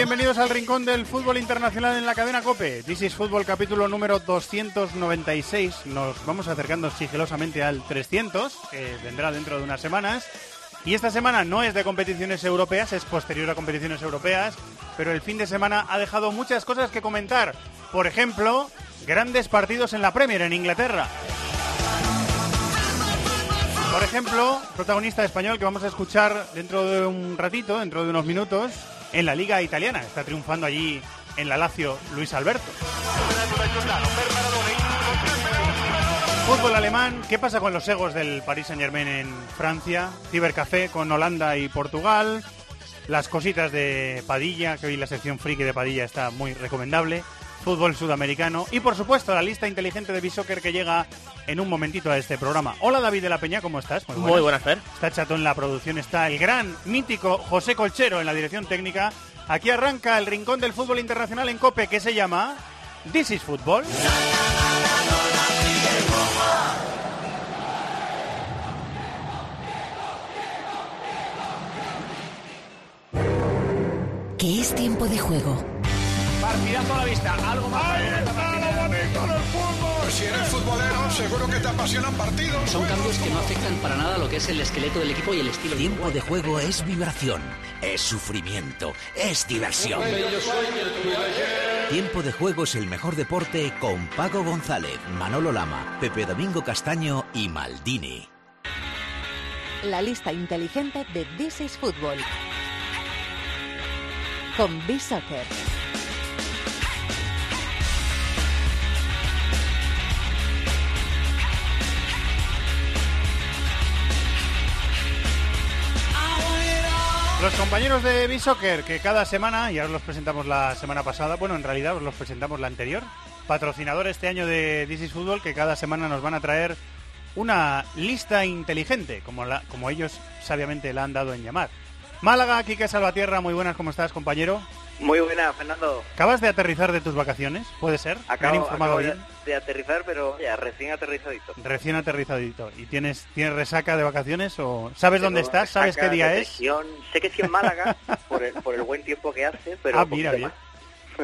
Bienvenidos al Rincón del Fútbol Internacional en la cadena COPE. This is Fútbol capítulo número 296. Nos vamos acercando sigilosamente al 300, que vendrá dentro de unas semanas. Y esta semana no es de competiciones europeas, es posterior a competiciones europeas, pero el fin de semana ha dejado muchas cosas que comentar. Por ejemplo, grandes partidos en la Premier en Inglaterra. Por ejemplo, protagonista español que vamos a escuchar dentro de un ratito, dentro de unos minutos, en la Liga Italiana. Está triunfando allí en la Lazio Luis Alberto. Fútbol alemán, ¿qué pasa con los egos del Paris Saint Germain en Francia? Cibercafé con Holanda y Portugal. Las cositas de Padilla, que hoy la sección friki de Padilla está muy recomendable. Fútbol sudamericano. Y por supuesto, la lista inteligente de Bisoccer que llega en un momentito a este programa. Hola David de la Peña, ¿cómo estás? Muy buenas, Fer. Está Chato en la producción, está el gran, mítico José Colchero en la dirección técnica. Aquí arranca el rincón del fútbol internacional en COPE que se llama This is Football. Que es tiempo de juego. Partidazo a la vista, algo más. Si eres futbolero, seguro que te apasionan partidos. Son cambios que no afectan para nada lo que es el esqueleto del equipo y el estilo. Tiempo de juego es vibración, es sufrimiento, es diversión. Tiempo de juego es el mejor deporte con Paco González, Manolo Lama, Pepe Domingo Castaño y Maldini. La lista inteligente de This is Football. Con B-Soccer. Los compañeros de B-Soccer que cada semana, y ahora los presentamos la semana pasada, bueno, en realidad os los presentamos la anterior, patrocinador este año de This is Football, que cada semana nos van a traer una lista inteligente, como, como ellos sabiamente la han dado en llamar. Málaga, Quique Salvatierra, muy buenas, ¿cómo estás, compañero? Muy buena, Fernando. ¿Acabas de aterrizar de tus vacaciones? ¿Puede ser? ¿Me han Acabo, informado acabo de, bien? de aterrizar, pero ya recién aterrizadito. Recién aterrizadito. ¿Y tienes, tienes resaca de vacaciones o sabes dónde estás? ¿Sabes qué día es? depresión. Sé que sí en Málaga, por, el, por el buen tiempo que hace, pero ah, mira.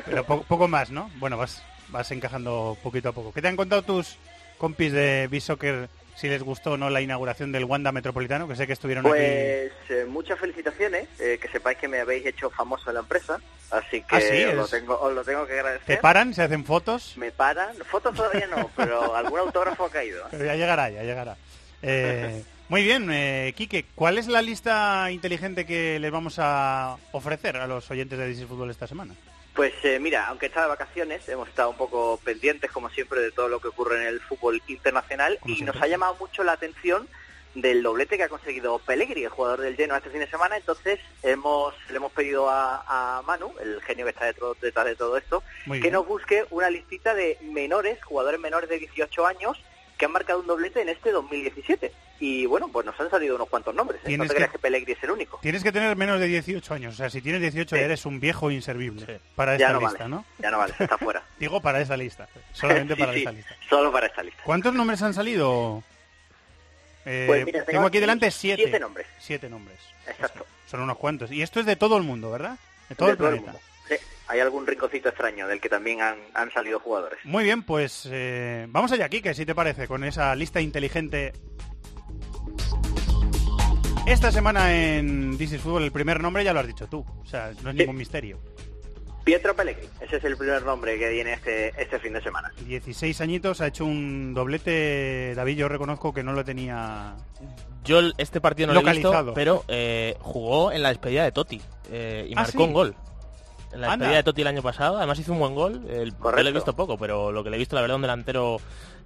Pero po- poco más, ¿no? Bueno, vas, vas encajando poquito a poco. ¿Qué te han contado tus compis de B-Soccer si les gustó o no la inauguración del Wanda Metropolitano? Que sé que estuvieron aquí. Pues eh, muchas felicitaciones, eh, que sepáis que me habéis hecho famoso en la empresa, así que Ah, sí, os, lo tengo, os lo tengo que agradecer. ¿Te paran? ¿Se hacen fotos? Me paran, fotos todavía no, pero algún autógrafo ha caído. Pero ya llegará, ya llegará. Eh, muy bien, eh, Quique, ¿cuál es la lista inteligente que les vamos a ofrecer a los oyentes de DC Fútbol esta semana? Pues eh, mira, aunque está de vacaciones, hemos estado un poco pendientes, como siempre, de todo lo que ocurre en el fútbol internacional Como y siempre. nos ha llamado mucho la atención del doblete que ha conseguido Pellegrini, el jugador del Genoa este fin de semana. Entonces hemos le hemos pedido a, a Manu, el genio que está detrás, detrás de todo esto, Muy que bien. nos busque una listita de menores, jugadores menores de 18 años, que han marcado un doblete en este 2017. Y bueno, pues nos han salido unos cuantos nombres. ¿eh? No te que- creas que Pellegrini es el único. Tienes que tener menos de 18 años. O sea, si tienes 18 Sí. eres un viejo inservible Sí. para esta Ya no lista, vale, ¿no? ya no vale, está fuera. Digo para esa lista. Solamente Sí, para sí, esta lista. Solo para esta lista. ¿Cuántos nombres han salido? Eh, Pues mira, tengo, tengo aquí delante siete. siete nombres. Siete nombres. Exacto. Son unos cuantos. Y esto es de todo el mundo, ¿verdad? De todo de el todo planeta. mundo. Hay algún rinconcito extraño del que también han, han salido jugadores. Muy bien, pues eh, vamos allá, Kike, si te parece, con esa lista inteligente. Esta semana en This is Football el primer nombre ya lo has dicho tú, o sea, no es Sí. ningún misterio. Pietro Pellegrini, ese es el primer nombre que viene este, este fin de semana. 16 añitos, ha hecho un doblete, David, yo reconozco que no lo tenía... Yo este partido no lo he Localizado. visto, pero eh, jugó en la despedida de Totti eh, y ¿Ah, marcó sí? un gol. En la despedida de Totti el año pasado. Además hizo un buen gol. El, yo Correcto. le he visto poco, pero lo que le he visto, la verdad, un delantero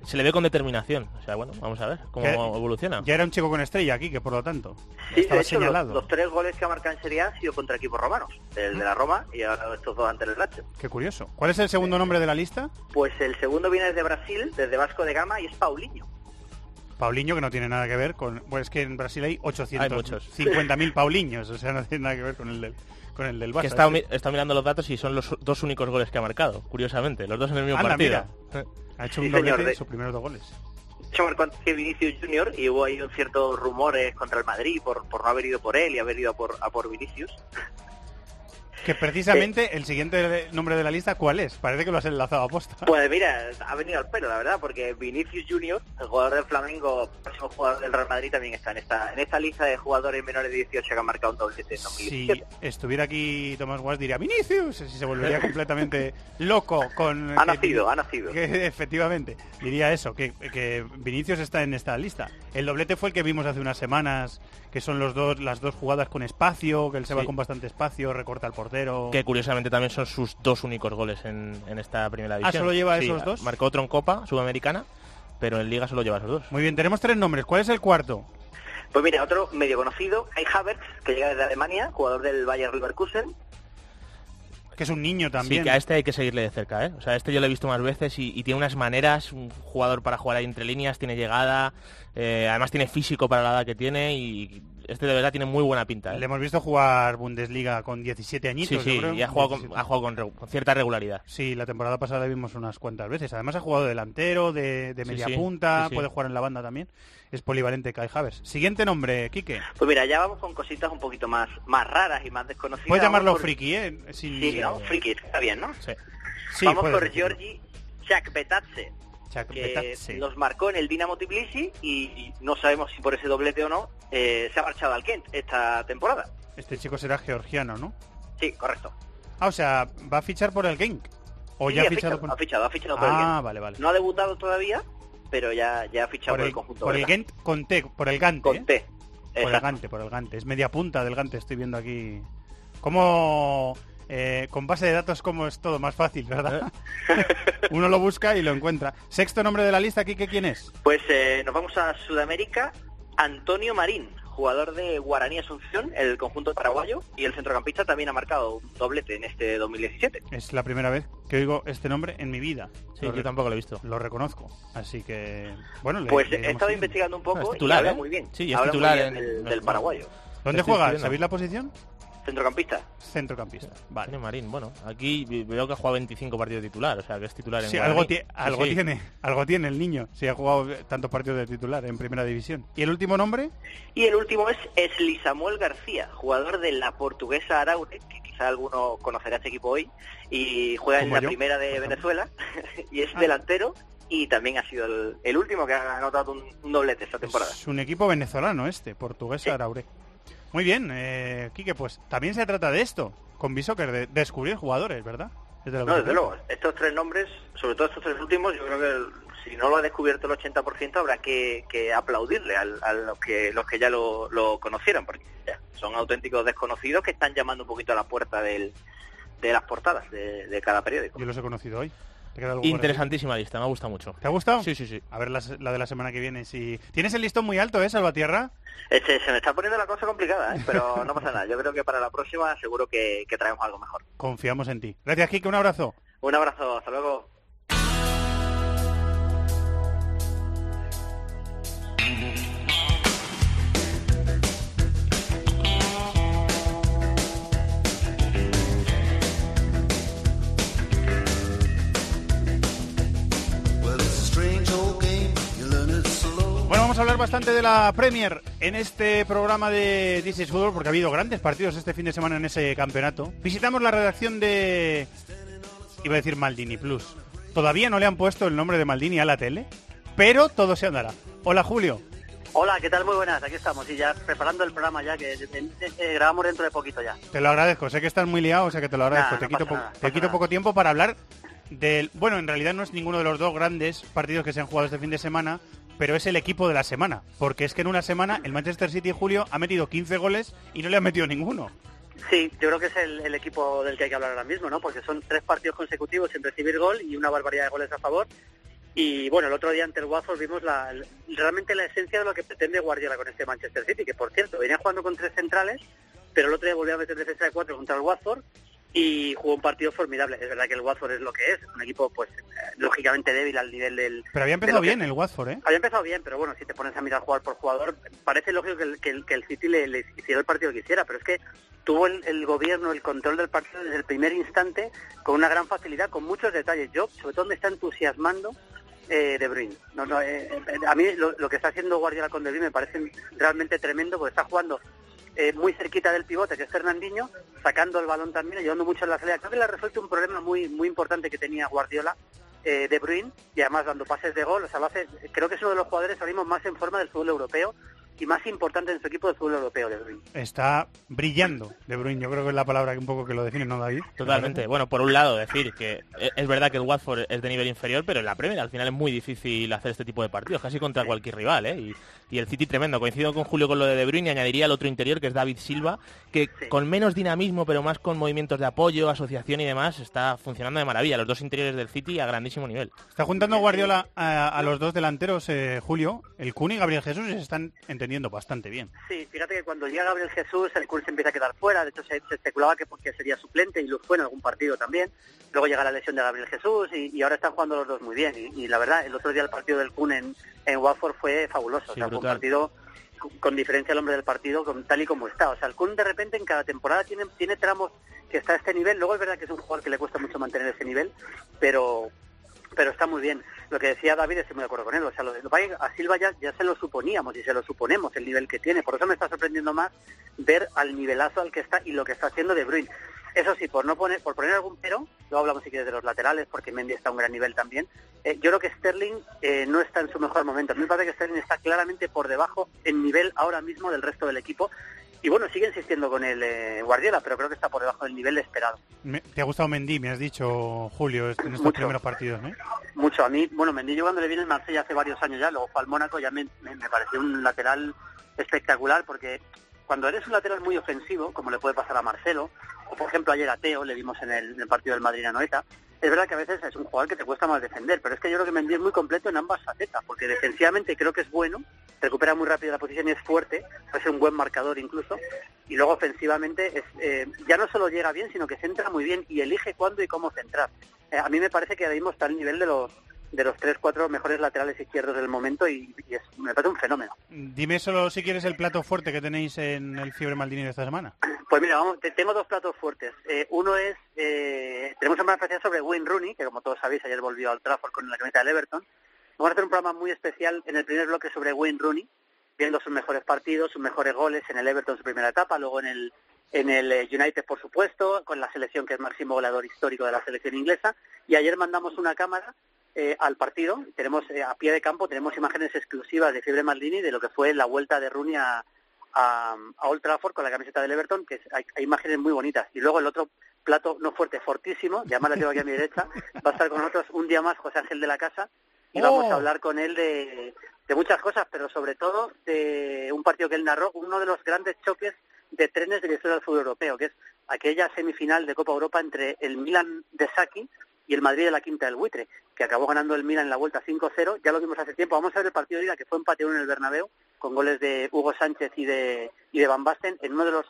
se le ve con determinación. O sea, bueno, vamos a ver cómo evoluciona. Ya era un chico con estrella aquí, que por lo tanto Sí, estaba de hecho, los, señalado. los tres goles que ha marcado en Serie A han sido contra equipos romanos. El de la Roma y ahora estos dos ante el Lazio. Qué curioso. ¿Cuál es el segundo nombre de la lista? Pues el segundo viene desde Brasil, desde Vasco de Gama, y es Paulinho. Paulinho, que no tiene nada que ver con... Pues es que en Brasil hay Hay muchos. 850.000 Paulinhos, o sea, no tiene nada que ver con el del, con el del Barça. Que mi- he estado mirando los datos y son los dos únicos goles que ha marcado, curiosamente. Los dos en el mismo Anda, partido. mira. Ha hecho Sí, un doblete de- sus primeros dos goles. Hecho, marcó antes que Vinicius Junior y hubo ahí un ciertos rumores contra el Madrid por, por no haber ido por él y haber ido a por, a por Vinicius. Que precisamente el siguiente nombre de la lista, ¿cuál es? Parece que lo has enlazado a posta. Pues mira, ha venido al pelo, la verdad, porque Vinicius Junior, el jugador del Flamengo, próximo jugador del Real Madrid, también está en esta en esta lista de jugadores menores de 18 que han marcado un doblete en Si 2017. estuviera aquí Tomás Guas diría Vinicius, si se volvería completamente loco con... Ha que- nacido, ha nacido. que efectivamente, diría eso, que, que Vinicius está en esta lista. El doblete fue el que vimos hace unas semanas, que son los dos, las dos jugadas con espacio, que él se va con bastante espacio, recorta al portero. Que curiosamente también son sus dos únicos goles en, en esta primera división. Ah, ¿solo lleva Sí, esos dos? Marcó otro en Copa Sudamericana, pero en Liga solo lleva esos dos. Muy bien, tenemos tres nombres. ¿Cuál es el cuarto? Pues mira, otro medio conocido, Kai Havertz, que llega desde Alemania, jugador del Bayer Leverkusen. Que es un niño también. Sí, que a este hay que seguirle de cerca, ¿eh? O sea, este yo lo he visto más veces y, y tiene unas maneras, un jugador para jugar ahí entre líneas, tiene llegada, eh, además tiene físico para la edad que tiene y este de verdad tiene muy buena pinta, ¿eh? Le hemos visto jugar Bundesliga con 17 añitos, Sí, yo sí, creo. y ha jugado, con, 17. ha jugado con, con cierta regularidad. Sí, la temporada pasada le vimos unas cuantas veces. Además ha jugado de delantero, de, media sí, punta, sí. puede jugar en la banda también. Es polivalente Kai Havertz. Siguiente nombre, Quique. Pues mira, ya vamos con cositas un poquito más, más raras y más desconocidas. Puedes llamarlo por- friki, ¿eh? Sin- Sí, vamos, friki, está bien, ¿no? Sí. Sí, vamos por decirlo. Georgi Chakbetatse, que los marcó en el Dinamo Tbilisi y no sabemos si por ese doblete o no eh, se ha marchado al Kent esta temporada. Este chico será georgiano, ¿no? Sí, correcto. Ah, o sea, ¿va a fichar por el Genk? ¿O Sí, ya ha ha fichado, por... ha fichado, ha fichado por el Ah, Gent. vale, vale. No ha debutado todavía, pero ya, ya ha fichado por, por el, el, conjunto. por el. Gent con T, por el Gante. Con ¿eh? T. Por el. Gante, por el Gante. Es media punta del Gante, estoy viendo aquí. Como eh, con base de datos como es todo más fácil, ¿verdad? Uno lo busca y lo encuentra. Sexto nombre de la lista, Quique, ¿quién es? Pues eh, nos vamos a Sudamérica. Antonio Marín, jugador de Guaraní Asunción, el conjunto paraguayo, y el centrocampista también ha marcado un doblete en este 2017. Es la primera vez que oigo este nombre en mi vida. Sí, lo, yo tampoco lo he visto. lo reconozco. Así que, bueno, le- Pues le he estado investigando un No, poco y titular, habla ¿eh? muy bien. Sí, es habla muy titular bien en- del, no, del no. paraguayo. ¿Dónde juega? ¿Sabéis la posición? Centrocampista. Centrocampista. Vale. Tiene Marín, bueno, aquí veo que ha jugado 25 partidos de titular, o sea que es titular en Sí, algo, ti- algo sí. tiene, algo tiene el niño. Si ha jugado tantos partidos de titular en primera división. ¿Y el último nombre? Y el último es Esli Samuel García, jugador de la portuguesa Araure, que quizá alguno conocerá este equipo hoy, y juega en la yo, primera de. Venezuela, y es Ah. delantero, y también ha sido el, el último que ha anotado un, un doblete esta temporada. Es un equipo venezolano este, portugués Sí. Araure. Muy bien, eh, Quique, pues también se trata de esto, con Bisoccer, de descubrir jugadores, ¿verdad? Es de lo que No, desde luego, estos tres nombres, sobre todo estos tres últimos, yo creo que el- si no lo ha descubierto el 80% habrá que, que aplaudirle al- a, los que los que ya lo, lo conocieron, porque ya, son auténticos desconocidos que están llamando un poquito a la puerta del, de las portadas de, de cada periódico. Yo los he conocido hoy. Interesantísima lista, me ha gustado mucho. ¿Te ha gustado? Sí, sí, sí. A ver la, la de la semana que viene. Si tienes el listón muy alto, ¿eh, Salvatierra? Este, se me está poniendo la cosa complicada, ¿eh? pero no pasa nada. Yo creo que para la próxima seguro que, que traemos algo mejor. Confiamos en ti. Gracias, Quique. Un abrazo. Un abrazo, hasta luego. A hablar bastante de la Premier en este programa de This is Football porque ha habido grandes partidos este fin de semana en ese campeonato. Visitamos la redacción de... Iba a decir Maldini Plus. Todavía no le han puesto el nombre de Maldini a la tele, pero todo se andará. Hola, Julio. Hola, ¿qué tal? Muy buenas, aquí estamos y ya preparando el programa ya, que eh, grabamos dentro de poquito ya. Te lo agradezco. Sé que estás muy liado, o sea que te lo agradezco. Nah, te no quito, pasa po- nada, te pasa quito nada. poco tiempo para hablar del... Bueno, en realidad no es ninguno de los dos grandes partidos que se han jugado este fin de semana, pero es el equipo de la semana. Porque es que en una semana el Manchester City, Julio, ha metido 15 goles y no le ha metido ninguno. Sí, yo creo que es el, equipo del que hay que hablar ahora mismo, ¿no? Porque son tres partidos consecutivos sin recibir gol y una barbaridad de goles a favor. Y bueno, el otro día ante el Watford vimos la, realmente la esencia de lo que pretende Guardiola con este Manchester City, que por cierto, venía jugando con tres centrales, pero el otro día volvió a meter defensa de cuatro contra el Watford y jugó un partido formidable. Es verdad que el Watford es lo que es, un equipo pues eh, lógicamente débil al nivel del... Pero había empezado que- bien el Watford, ¿eh? Había empezado bien, pero bueno, si te pones a mirar jugar por jugador, parece lógico que el, que el, que el City le, le hiciera el partido que quisiera, pero es que tuvo el, el gobierno, el control del partido desde el primer instante con una gran facilidad, con muchos detalles. Yo, sobre todo, me está entusiasmando eh, De Bruyne. No, no, eh, eh, a mí lo, lo que está haciendo Guardiola con De Bruyne me parece realmente tremendo porque está jugando eh, muy cerquita del pivote, que es Fernandinho, sacando el balón también, ayudando mucho en la salida. Creo que le ha resuelto un problema muy muy importante que tenía Guardiola eh, De Bruyne y además dando pases de gol. O sea, lo hace, creo que es uno de los jugadores ahora mismo más en forma del fútbol europeo y más importante en su equipo del fútbol europeo, De Bruyne. Está brillando De Bruyne, yo creo que es la palabra que un poco que lo define, ¿no, David? Totalmente. Bueno, por un lado decir que e- es verdad que el Watford es de nivel inferior, pero en la Premier al final es muy difícil hacer este tipo de partidos, casi contra cualquier rival, ¿eh? Y, y el City tremendo. Coincido con Julio con lo de De Bruyne y añadiría el otro interior que es David Silva, que con menos dinamismo, pero más con movimientos de apoyo, asociación y demás, está funcionando de maravilla. Los dos interiores del City a grandísimo nivel. Está juntando Guardiola a, a los dos delanteros, eh, Julio. El Kun y Gabriel Jesús y se están entendiendo bastante bien. Sí, fíjate que cuando llega Gabriel Jesús, el Kun se empieza a quedar fuera. De hecho, se, se especulaba que porque sería suplente y lo fue en algún partido también. Luego llega la lesión de Gabriel Jesús y, y ahora están jugando los dos muy bien. Y, y la verdad, el otro día el partido del Kun en, en Watford fue fabuloso. o sea, fue un partido con- diferencia el hombre del partido, con, tal y como está. O sea, el Kun de repente en cada temporada tiene, tiene tramos que está a este nivel. Luego es verdad que es un jugador que le cuesta mucho mantener ese nivel, pero pero está muy bien. Lo que decía David, estoy muy de acuerdo con él. O sea, lo de, a Silva ya, ya se lo suponíamos y se lo suponemos el nivel que tiene. Por eso me está sorprendiendo más ver al nivelazo al que está y lo que está haciendo De Bruyne. Eso sí, por no poner, por poner algún pero, luego hablamos si quieres de los laterales, porque Mendy está a un gran nivel también. eh, yo creo que Sterling eh, no está en su mejor momento. A mí me parece que Sterling está claramente por debajo en nivel ahora mismo del resto del equipo. Y bueno, sigue insistiendo con el eh, Guardiola, pero creo que está por debajo del nivel esperado. Me- ¿Te ha gustado Mendy? Me has dicho, Julio, en estos Mucho. primeros partidos, ¿eh? Mucho. A mí, bueno, Mendy yo cuando le vine en Marsella hace varios años ya, luego fue al Mónaco, ya me, me, me pareció un lateral espectacular porque cuando eres un lateral muy ofensivo, como le puede pasar a Marcelo, o por ejemplo ayer a Teo, le vimos en el, partido del Madrid a Noeta, es verdad que a veces es un jugador que te cuesta más defender, pero es que yo creo que Mendy es muy completo en ambas facetas, porque defensivamente creo que es bueno, recupera muy rápido la posición y es fuerte, puede ser un buen marcador incluso, y luego ofensivamente eh, ya no solo llega bien, sino que centra muy bien y elige cuándo y cómo centrar. Eh, a mí me parece que ahora mismo está al nivel de los de los tres, cuatro mejores laterales izquierdos del momento y, y es, me parece un fenómeno. Dime solo si quieres el plato fuerte que tenéis en el Fiebre Maldini de esta semana. Pues mira, vamos, te- tengo dos platos fuertes. Eh, uno es, eh, tenemos un programa especial sobre Wayne Rooney, que como todos sabéis ayer volvió al Trafford con la camioneta del Everton. Vamos a hacer un programa muy especial en el primer bloque sobre Wayne Rooney, viendo sus mejores partidos, sus mejores goles en el Everton su primera etapa, luego en el en el eh, United por supuesto, con la selección que es máximo goleador histórico de la selección inglesa. Y ayer mandamos una cámara eh, al partido. Tenemos eh, a pie de campo tenemos imágenes exclusivas de Fiebre Maldini de lo que fue la vuelta de Rooney a, a, a Old Trafford con la camiseta del Everton, que es- hay, hay imágenes muy bonitas. Y luego el otro plato no fuerte, fortísimo, ya más la tengo aquí a mi derecha, va a estar con nosotros un día más José Ángel de la Casa y vamos Oh. a hablar con él de, de muchas cosas, pero sobre todo de un partido que él narró, uno de los grandes choques de trenes de la historia del fútbol europeo, que es aquella semifinal de Copa Europa entre el Milan de Saki y el Madrid de la Quinta del Buitre, que acabó ganando el Milan en la vuelta 5-0. Ya lo vimos hace tiempo. Vamos a ver el partido de ida, que fue empate uno en el Bernabéu, con goles de Hugo Sánchez y de, y de Van Basten, en uno de los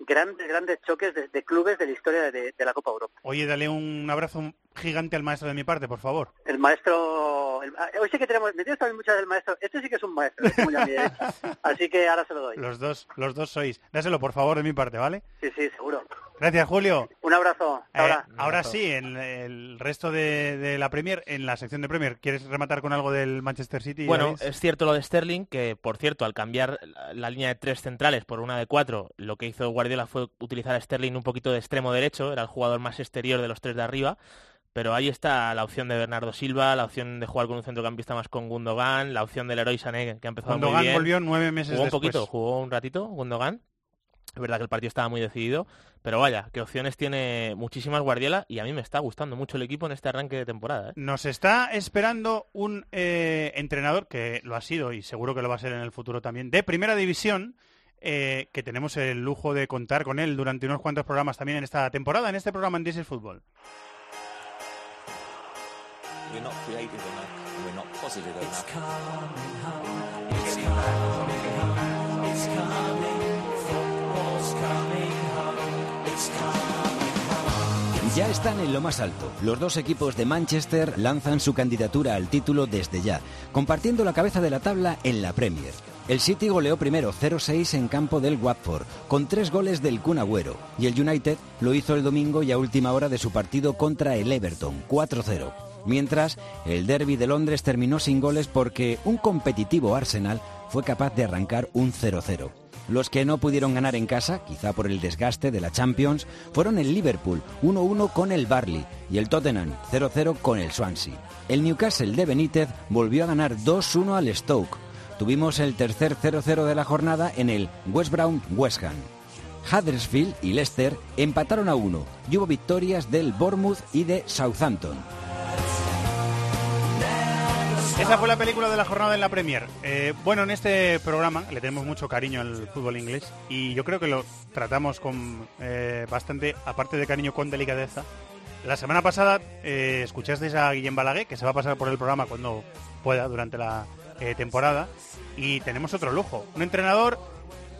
grandes, grandes choques de, de clubes de la historia de, de la Copa Europa. Oye, dale un abrazo gigante al maestro de mi parte, por favor. El maestro... el- ah, hoy sí que tenemos... Me tienes también muchas del maestro. Este sí que es un maestro, es muy a mi derecha. Así que ahora se lo doy. Los dos, los dos sois. Dáselo, por favor, de mi parte, ¿vale? Sí, sí, seguro. Gracias, Julio. Un abrazo. Eh, ahora. ahora sí, en el resto de, de la Premier, en la sección de Premier, ¿quieres rematar con algo del Manchester City? Bueno, es cierto lo de Sterling, que por cierto, al cambiar la, la línea de tres centrales por una de cuatro, lo que hizo Guardiola fue utilizar a Sterling un poquito de extremo derecho, era el jugador más exterior de los tres de arriba, pero ahí está la opción de Bernardo Silva, la opción de jugar con un centrocampista más con Gundogan, la opción del Leroy Sané, que ha empezado muy Gundogan bien. volvió nueve meses Jugó un después. poquito, jugó un ratito Gundogan. Es verdad que el partido estaba muy decidido, pero vaya, que opciones tiene muchísimas Guardiola y a mí me está gustando mucho el equipo en este arranque de temporada. ¿eh? Nos está esperando un eh, entrenador que lo ha sido y seguro que lo va a ser en el futuro también, de primera división, eh, que tenemos el lujo de contar con él durante unos cuantos programas también en esta temporada, en este programa en This is Football. Ya están en lo más alto. Los dos equipos de Manchester lanzan su candidatura al título desde ya, compartiendo la cabeza de la tabla en la Premier. El City goleó primero 0-6 en campo del Watford, con tres goles del Kun Agüero, y el United lo hizo el domingo y a última hora de su partido contra el Everton, 4-0. Mientras, el derby de Londres terminó sin goles porque un competitivo Arsenal fue capaz de arrancar un 0-0. Los que no pudieron ganar en casa, quizá por el desgaste de la Champions, fueron el Liverpool 1-1 con el Barley y el Tottenham 0-0 con el Swansea. El Newcastle de Benítez volvió a ganar 2-1 al Stoke. Tuvimos el tercer 0-0 de la jornada en el West Brown West Ham. Huddersfield y Leicester empataron a 1 y hubo victorias del Bournemouth y de Southampton. Esa fue la película de la jornada en la Premier. Eh, bueno, en este programa le tenemos mucho cariño al fútbol inglés y yo creo que lo tratamos con eh, bastante, aparte de cariño, con delicadeza. La semana pasada eh, escuchasteis a Guillem Balaguer, que se va a pasar por el programa cuando pueda durante la temporada. Y tenemos otro lujo, un entrenador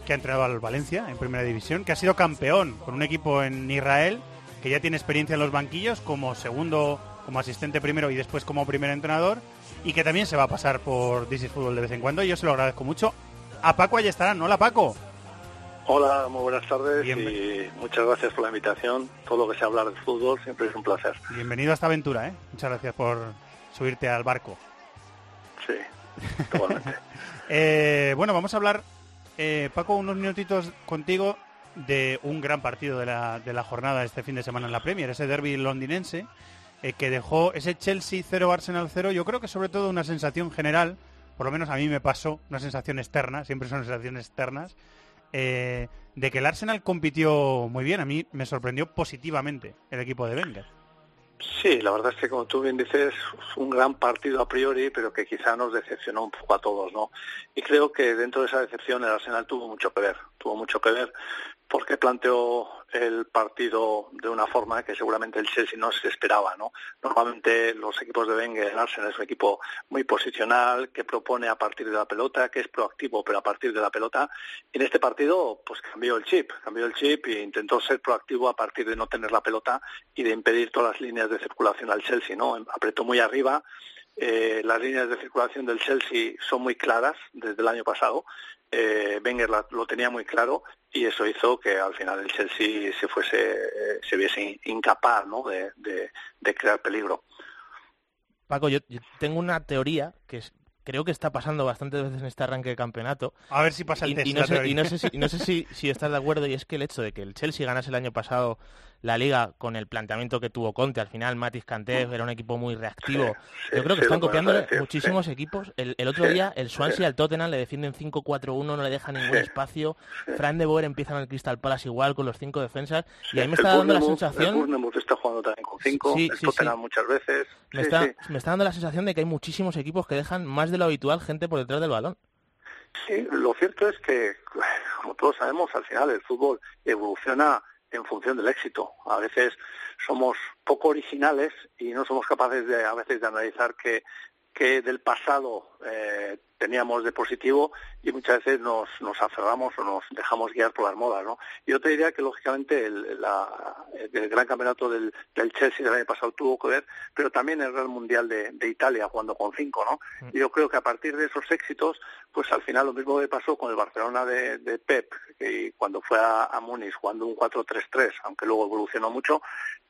que ha entrenado al Valencia en Primera División, que ha sido campeón con un equipo en Israel, que ya tiene experiencia en los banquillos como segundo, como asistente primero y después como primer entrenador y que también se va a pasar por This Fútbol de vez en cuando. Y yo se lo agradezco mucho. A Paco ahí estará, ¿no? Hola Paco. Hola, muy buenas tardes y muchas gracias por la invitación. Todo lo que sea hablar de fútbol siempre es un placer. Bienvenido a esta aventura, ¿eh? Muchas gracias por subirte al barco. Sí, totalmente. Eh, bueno, vamos a hablar, eh, Paco, unos minutitos contigo de un gran partido de la, de la jornada este fin de semana en la Premier, ese derby londinense eh, que dejó ese Chelsea 0 Arsenal 0, yo creo que sobre todo una sensación general, por lo menos a mí me pasó, una sensación externa, siempre son sensaciones externas, eh, de que el Arsenal compitió muy bien. A mí me sorprendió positivamente el equipo de Wenger. Sí, la verdad es que como tú bien dices, un gran partido a priori, pero que quizá nos decepcionó un poco a todos, ¿no? Y creo que dentro de esa decepción el Arsenal tuvo mucho que ver, tuvo mucho que ver porque planteó el partido de una forma que seguramente el Chelsea no se esperaba, ¿no? Normalmente los equipos de Wenger, el Arsenal es un equipo muy posicional, que propone a partir de la pelota, que es proactivo, pero a partir de la pelota. En este partido, pues cambió el chip, cambió el chip e intentó ser proactivo a partir de no tener la pelota y de impedir todas las líneas de circulación al Chelsea, ¿no? Apretó muy arriba, eh, las líneas de circulación del Chelsea son muy claras desde el año pasado eh, Wenger lo tenía muy claro y eso hizo que al final el Chelsea se fuese eh, se viese incapaz ¿no? de, crear peligro. Paco, yo, tengo una teoría que creo que está pasando bastantes veces en este arranque de campeonato. A ver si pasa el test. Y, no, sé, y no, sé, si, no sé si, si estás de acuerdo y es que el hecho de que el Chelsea ganase el año pasado la liga con el planteamiento que tuvo Conte. Al final, Matis Kanté era un equipo muy reactivo. Yo creo que están copiando muchísimos equipos. El, otro día, el Swansea al Tottenham le defienden 5-4-1, no le deja ningún espacio. Fran de Boer empieza en el Crystal Palace igual, con los cinco defensas. Y ahí me está dando la sensación... El está jugando también con cinco, el Tottenham muchas veces. Me está, me está dando la sensación de que hay muchísimos equipos que dejan más de lo habitual gente por detrás del balón. Sí, lo cierto es que, como todos sabemos, al final el fútbol evoluciona en función del éxito. A veces somos poco originales y no somos capaces de a veces de analizar que, que del pasado eh, teníamos de positivo y muchas veces nos, nos aferramos o nos dejamos guiar por las modas, ¿no? Yo te diría que lógicamente el, gran campeonato del, Chelsea del año pasado tuvo que ver, pero también el Real Mundial de, Italia jugando con cinco, ¿no? Mm. Yo creo que a partir de esos éxitos, pues al final lo mismo que pasó con el Barcelona de, Pep, que cuando fue a, a Múnich jugando un 4-3-3, aunque luego evolucionó mucho,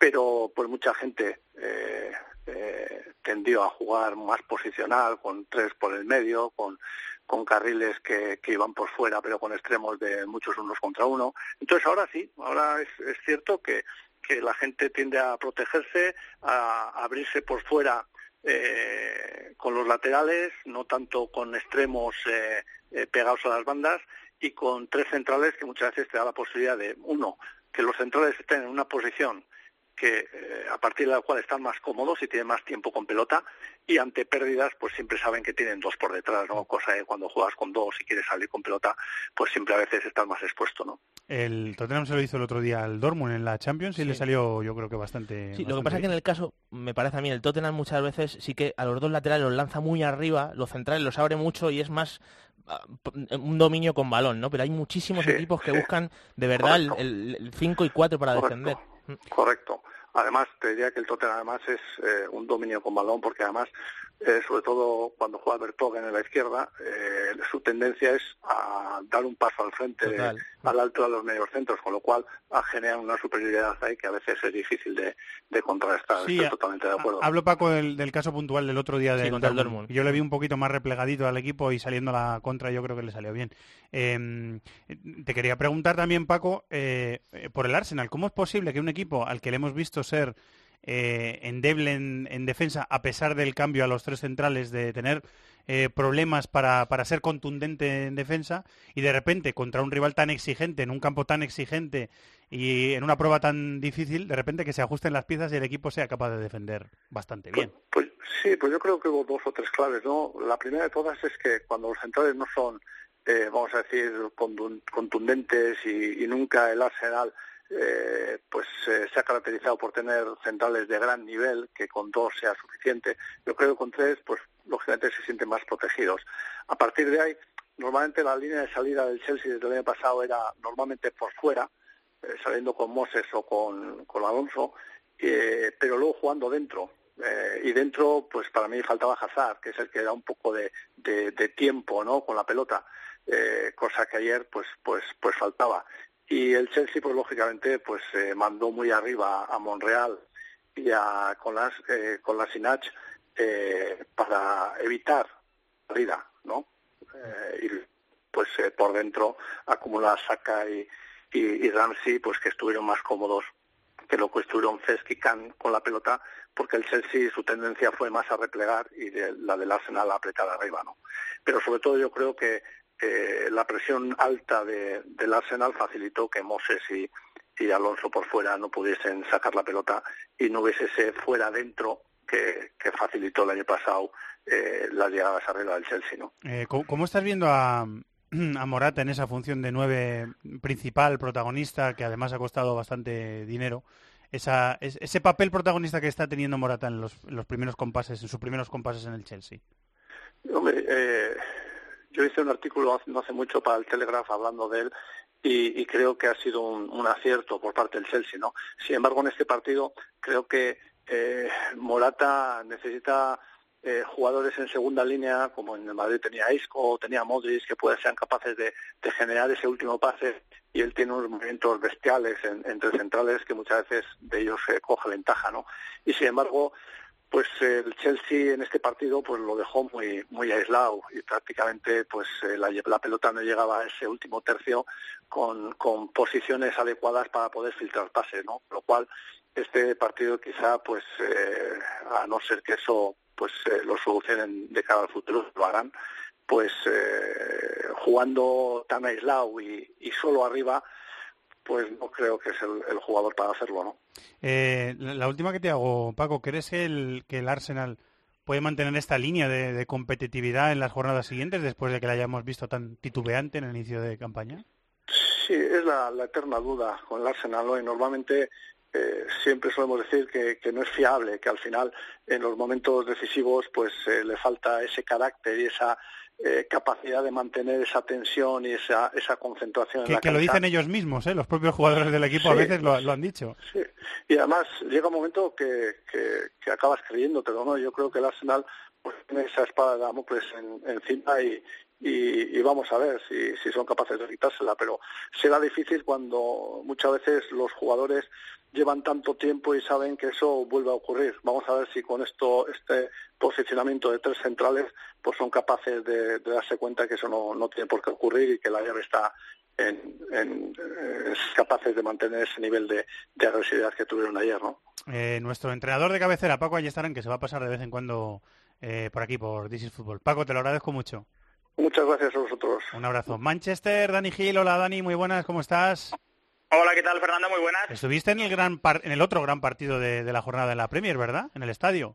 pero pues mucha gente eh, eh, tendió a jugar más posicional, con tres por el medio, con, con carriles que, que, iban por fuera, pero con extremos de muchos unos contra uno. Entonces ahora sí, ahora es, es cierto que, que la gente tiende a protegerse, a, abrirse por fuera eh, con los laterales, no tanto con extremos eh, eh, pegados a las bandas y con tres centrales que muchas veces te da la posibilidad de, uno, que los centrales estén en una posición que eh, a partir de la cual están más cómodos y tienen más tiempo con pelota y ante pérdidas pues siempre saben que tienen dos por detrás, ¿no? Cosa que cuando juegas con dos y quieres salir con pelota, pues siempre a veces estás más expuesto, ¿no? El Tottenham se lo hizo el otro día al Dortmund en la Champions y le salió yo creo que bastante Sí, lo que pasa es que en el caso, me parece a mí, el Tottenham muchas veces sí que a los dos laterales los lanza muy arriba, los centrales los abre mucho y es más ah, un dominio con balón, ¿no? Pero hay muchísimos equipos que buscan de verdad el 5 y 4 para defender. Correcto. Además, te diría que el Tottenham además es eh, un dominio con balón porque además eh, sobre todo cuando juega Bertogen en la izquierda, eh, su tendencia es a dar un paso al frente, al alto de los medios centros, con lo cual a generar una superioridad ahí que a veces es difícil de, contrastar. Estoy totalmente de acuerdo. Hablo, Paco, del, caso puntual del otro día del Dortmund. Yo le vi un poquito más replegadito al equipo y saliendo a la contra yo creo que le salió bien. Em, te quería preguntar también, Paco, eh, por el Arsenal. ¿Cómo es posible que un equipo al que le hemos visto ser eh, endeble en, defensa, a pesar del cambio a los tres centrales, de tener eh, problemas para, para, ser contundente en defensa, y de repente contra un rival tan exigente, en un campo tan exigente y en una prueba tan difícil, de repente que se ajusten las piezas y el equipo sea capaz de defender bastante bien. Pues, pues sí, pues yo creo que hubo dos o tres claves, ¿no? La primera de todas es que cuando los centrales no son, eh, vamos a decir, contundentes y, y nunca el Arsenal eh, pues eh, se ha caracterizado por tener centrales de gran nivel, que con dos sea suficiente. Yo creo que con tres, pues lógicamente se sienten más protegidos. A partir de ahí, normalmente la línea de salida del Chelsea desde el año pasado era normalmente por fuera, eh, saliendo con Moses o con, con Alonso, pero luego jugando dentro. y dentro, pues para mí faltaba Hazard, que es el que da un poco de, de, tiempo, ¿no? Con la pelota. cosa que ayer pues pues pues faltaba y el Chelsea pues lógicamente pues eh, mandó muy arriba a Monreal y a con las eh, con la Sinach eh, para evitar la vida no y pues por dentro acumula Saka y, y, Ramsey pues que estuvieron más cómodos que lo que estuvieron Cesc y con la pelota porque el Chelsea su tendencia fue más a replegar y la del Arsenal a apretar arriba no pero sobre todo yo creo que eh, la presión alta de, del Arsenal facilitó que Moses y, Alonso por fuera no pudiesen sacar la pelota y no hubiese ese fuera adentro que, facilitó el año pasado eh, las llegadas arriba del Chelsea. ¿no? Eh, ¿cómo, estás viendo a, a Morata en esa función de nueve principal, protagonista, que además ha costado bastante dinero? Esa, ese papel protagonista que está teniendo Morata en los, los primeros compases, en sus primeros compases en el Chelsea. Hombre, eh, yo hice un artículo no hace mucho para el Telegraph hablando de él y, creo que ha sido un, acierto por parte del Chelsea, ¿no? Sin embargo, en este partido creo que eh, Morata necesita eh, jugadores en segunda línea, como en el Madrid tenía Isco o tenía Modric, que puedan ser capaces de, generar ese último pase y él tiene unos movimientos bestiales entre centrales que muchas veces de ellos se coge ventaja, ¿no? Y sin embargo, pues el Chelsea en este partido pues lo dejó muy muy aislado y prácticamente pues eh, la, pelota no llegaba a ese último tercio con, con posiciones adecuadas para poder filtrar pases no lo cual este partido quizá pues eh, a no ser que eso pues eh, lo solucionen de cara al futuro lo harán pues jugando tan aislado y, y solo arriba pues no creo que es el, jugador para hacerlo, ¿no? Eh, la, última que te hago, Paco, ¿crees que el, que el Arsenal puede mantener esta línea de, competitividad en las jornadas siguientes después de que la hayamos visto tan titubeante en el inicio de campaña? Sí, es la, eterna duda con el Arsenal. ¿no? Y normalmente eh, siempre solemos decir que, no es fiable, que al final en los momentos decisivos pues eh, le falta ese carácter y esa eh, capacidad de mantener esa tensión y esa, esa concentración. Que, que lo dicen ellos mismos, ¿eh? los propios jugadores del equipo a veces lo, han dicho. Sí. Y además llega un momento que, que, acabas creyéndotelo, ¿no? Yo creo que el Arsenal pues, tiene esa espada de Damocles en, encima y, y, vamos a ver si, si son capaces de quitársela, pero será difícil cuando muchas veces los jugadores llevan tanto tiempo y saben que eso vuelve a ocurrir. Vamos a ver si con esto, este posicionamiento de tres centrales, pues son capaces de, darse cuenta que eso no, tiene por qué ocurrir y que la llave está en, en, capaces de mantener ese nivel de, agresividad que tuvieron ayer, ¿no? Eh, nuestro entrenador de cabecera, Paco Ayestarán, que se va a pasar de vez en cuando eh, por aquí, por is Football. Paco, te lo agradezco mucho. Muchas gracias a vosotros. Un abrazo. Manchester, Dani Gil, hola Dani, muy buenas, ¿cómo estás? Hola, ¿qué tal, Fernando? Muy buenas. Estuviste en el, gran par- en el otro gran partido de, de la jornada de la Premier, ¿verdad? En el estadio.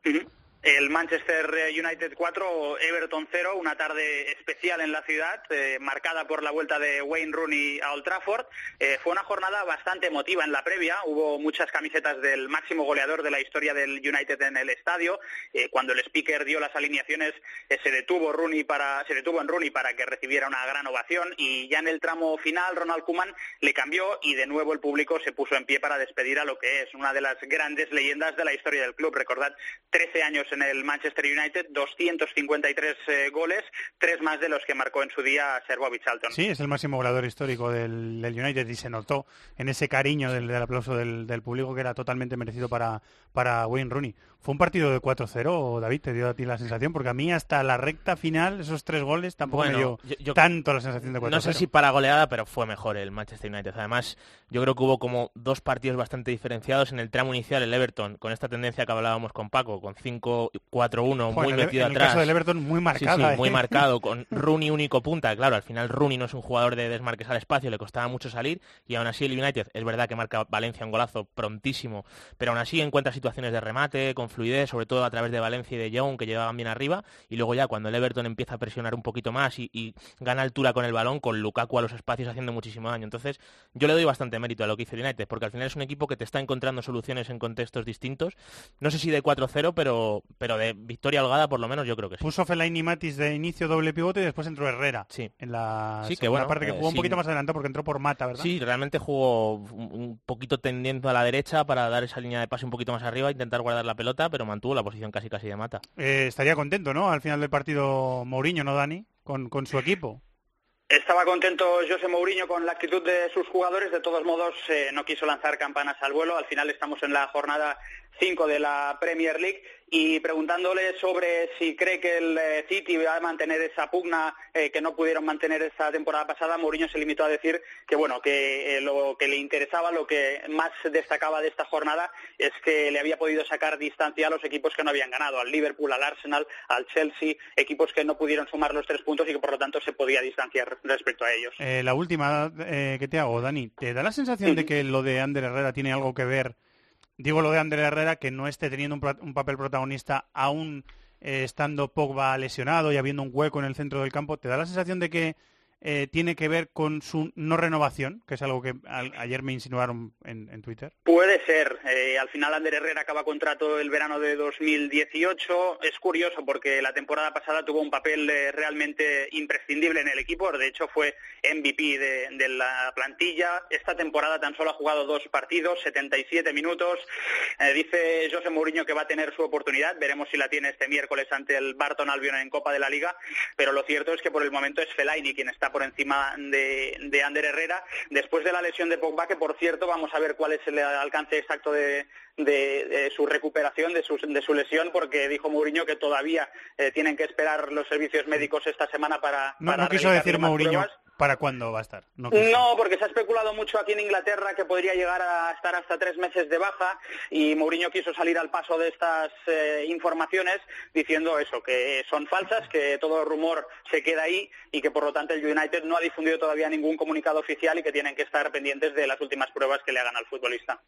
El Manchester United 4, Everton 0, una tarde especial en la ciudad, eh, marcada por la vuelta de Wayne Rooney a Old Trafford. Eh, fue una jornada bastante emotiva en la previa, hubo muchas camisetas del máximo goleador de la historia del United en el estadio. Eh, cuando el speaker dio las alineaciones, se detuvo Rooney para, se detuvo en Rooney para que recibiera una gran ovación y ya en el tramo final Ronald Koeman le cambió y de nuevo el público se puso en pie para despedir a lo que es una de las grandes leyendas de la historia del club. Recordad, 13 años en el Manchester United, 253 eh, goles, tres más de los que marcó en su día Sir Bobby Charlton. Sí, es el máximo goleador histórico del, del United y se notó en ese cariño del, del aplauso del, del público que era totalmente merecido para, para Wayne Rooney. ¿Fue un partido de 4-0, David? ¿Te dio a ti la sensación? Porque a mí hasta la recta final, esos tres goles, tampoco me Bueno, dio yo- yo- tanto la sensación de 4-0. No sé si para goleada, pero fue mejor el Manchester United. Además, yo creo que hubo como dos partidos bastante diferenciados. En el tramo inicial, el Everton, con esta tendencia que hablábamos con Paco, con 5-4-1, Joder, muy metido en el atrás. caso del Everton, muy Sí, marcada, sí, muy ¿eh? marcado, con Rooney único punta. Claro, al final Rooney no es un jugador de desmarques al espacio, le costaba mucho salir. Y aún así el United, es verdad que marca Valencia un golazo prontísimo, pero aún así encuentra situaciones de remate, con fluidez, sobre todo a través de Valencia y de Young, que llevaban bien arriba. Y luego ya cuando el Everton empieza a presionar un poquito más y, y gana altura con el balón, con Lukaku a los espacios haciendo muchísimo daño. Entonces, yo le doy bastante mérito a lo que hizo el United, porque al final es un equipo que te está encontrando soluciones en contextos distintos. No sé si de 4-0, pero, pero de victoria holgada por lo menos yo creo que sí. Puso Fellaini Matis de inicio doble pivote y después entró Herrera. Sí. En la Sí, que bueno, parte que eh, jugó un sí. poquito más adelante porque entró por Mata, ¿verdad? Sí, realmente jugó un un poquito tendiendo a la derecha para dar esa línea de pase un poquito más arriba, intentar guardar la pelota, pero mantuvo la posición casi casi de mata. Eh, estaría contento, ¿no? Al final del partido Mourinho, ¿no, Dani? Con, con su equipo. Estaba contento José Mourinho con la actitud de sus jugadores, de todos modos eh, no quiso lanzar campanas al vuelo, al final estamos en la jornada 5 de la Premier League y preguntándole sobre si cree que el eh, City va a mantener esa pugna eh, que no pudieron mantener esta temporada pasada, Mourinho se limitó a decir que bueno, que eh, lo que le interesaba, lo que más destacaba de esta jornada es que le había podido sacar distancia a los equipos que no habían ganado, al Liverpool, al Arsenal, al Chelsea, equipos que no pudieron sumar los tres puntos y que por lo tanto se podía distanciar respecto a ellos. Eh, la última que te hago, Dani, ¿te da la sensación de que lo de Ander Herrera tiene algo que ver? Digo lo de Ander Herrera, que no esté teniendo un papel protagonista aún eh, estando Pogba lesionado y habiendo un hueco en el centro del campo. ¿Te da la sensación de que eh, tiene que ver con su no renovación, que es algo que ayer me insinuaron en, Twitter? Puede ser. Eh, al final Ander Herrera acaba contrato el verano de 2018. Es curioso porque la temporada pasada tuvo un papel eh, realmente imprescindible en el equipo. De hecho fue MVP de, de la plantilla. Esta temporada tan solo ha jugado dos partidos, 77 minutos. Dice José Mourinho que va a tener su oportunidad. Veremos si la tiene este miércoles ante el Barton Albion en Copa de la Liga. Pero lo cierto es que por el momento es Fellaini quien está por encima de, de Ander Herrera. Después de la lesión de Pogba, que por cierto vamos a ver cuál es el alcance exacto de, de- de su recuperación, de su, de su lesión, porque dijo Mourinho que todavía eh, tienen que esperar los servicios médicos esta semana para, No, para no quiso decir Mourinho pruebas. Para cuándo va a estar. No porque se ha especulado mucho aquí en Inglaterra que podría llegar a estar hasta tres meses de baja y Mourinho quiso salir al paso de estas eh, informaciones diciendo eso, que son falsas, que todo rumor se queda ahí y que por lo tanto el United no ha difundido todavía ningún comunicado oficial y que tienen que estar pendientes de las últimas pruebas que le hagan al futbolista.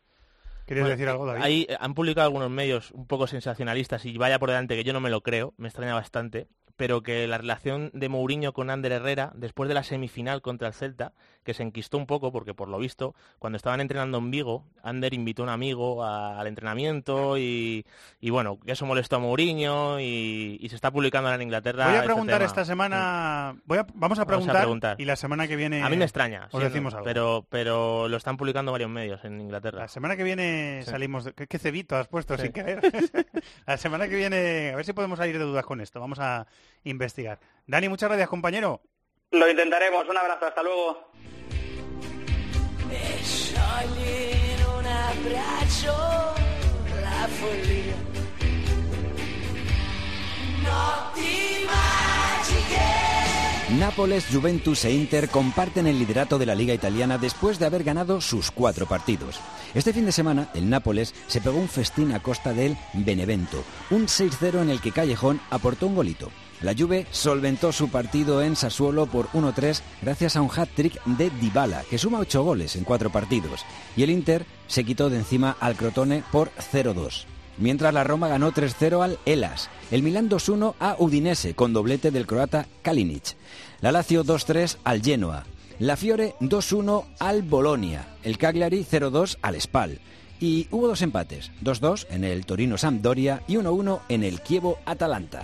¿Querías Bueno, decir algo, David? Ahí han publicado algunos medios un poco sensacionalistas y vaya por delante que yo no me lo creo, me extraña bastante, pero que la relación de Mourinho con Ander Herrera, después de la semifinal contra el Celta, que se enquistó un poco porque por lo visto, cuando estaban entrenando en Vigo, Ander invitó a un amigo a- al entrenamiento y, y bueno, eso molestó a Mourinho y, y se está publicando en Inglaterra. Voy a preguntar esta semana, voy a- vamos a Vamos a preguntar, y la semana que viene A mí me extraña, os sí, decimos no, algo. pero, pero lo están publicando varios medios en Inglaterra. La semana que viene Sí. salimos de... ¿Qué, qué cebito has puesto Sí. sin querer? la semana que viene, a ver si podemos salir de dudas con esto. Vamos a investigar. Dani, muchas gracias, compañero. Lo intentaremos. Un abrazo. Hasta luego. Nápoles, Juventus e Inter comparten el liderato de la Liga Italiana después de haber ganado sus cuatro partidos. Este fin de semana, el Nápoles se pegó un festín a costa del Benevento, un 6-0 en el que Callejón aportó un golito. La Juve solventó su partido en Sassuolo por 1-3 gracias a un hat-trick de Dybala, que suma 8 goles en 4 partidos, y el Inter se quitó de encima al Crotone por 0-2. Mientras la Roma ganó 3-0 al Elas, el Milán 2-1 a Udinese con doblete del croata Kalinic, la Lazio 2-3 al Genoa, la Fiore 2-1 al Bolonia, el Cagliari 0-2 al Spal, y hubo dos empates, 2-2 en el Torino Sampdoria y 1-1 en el Chievo Atalanta.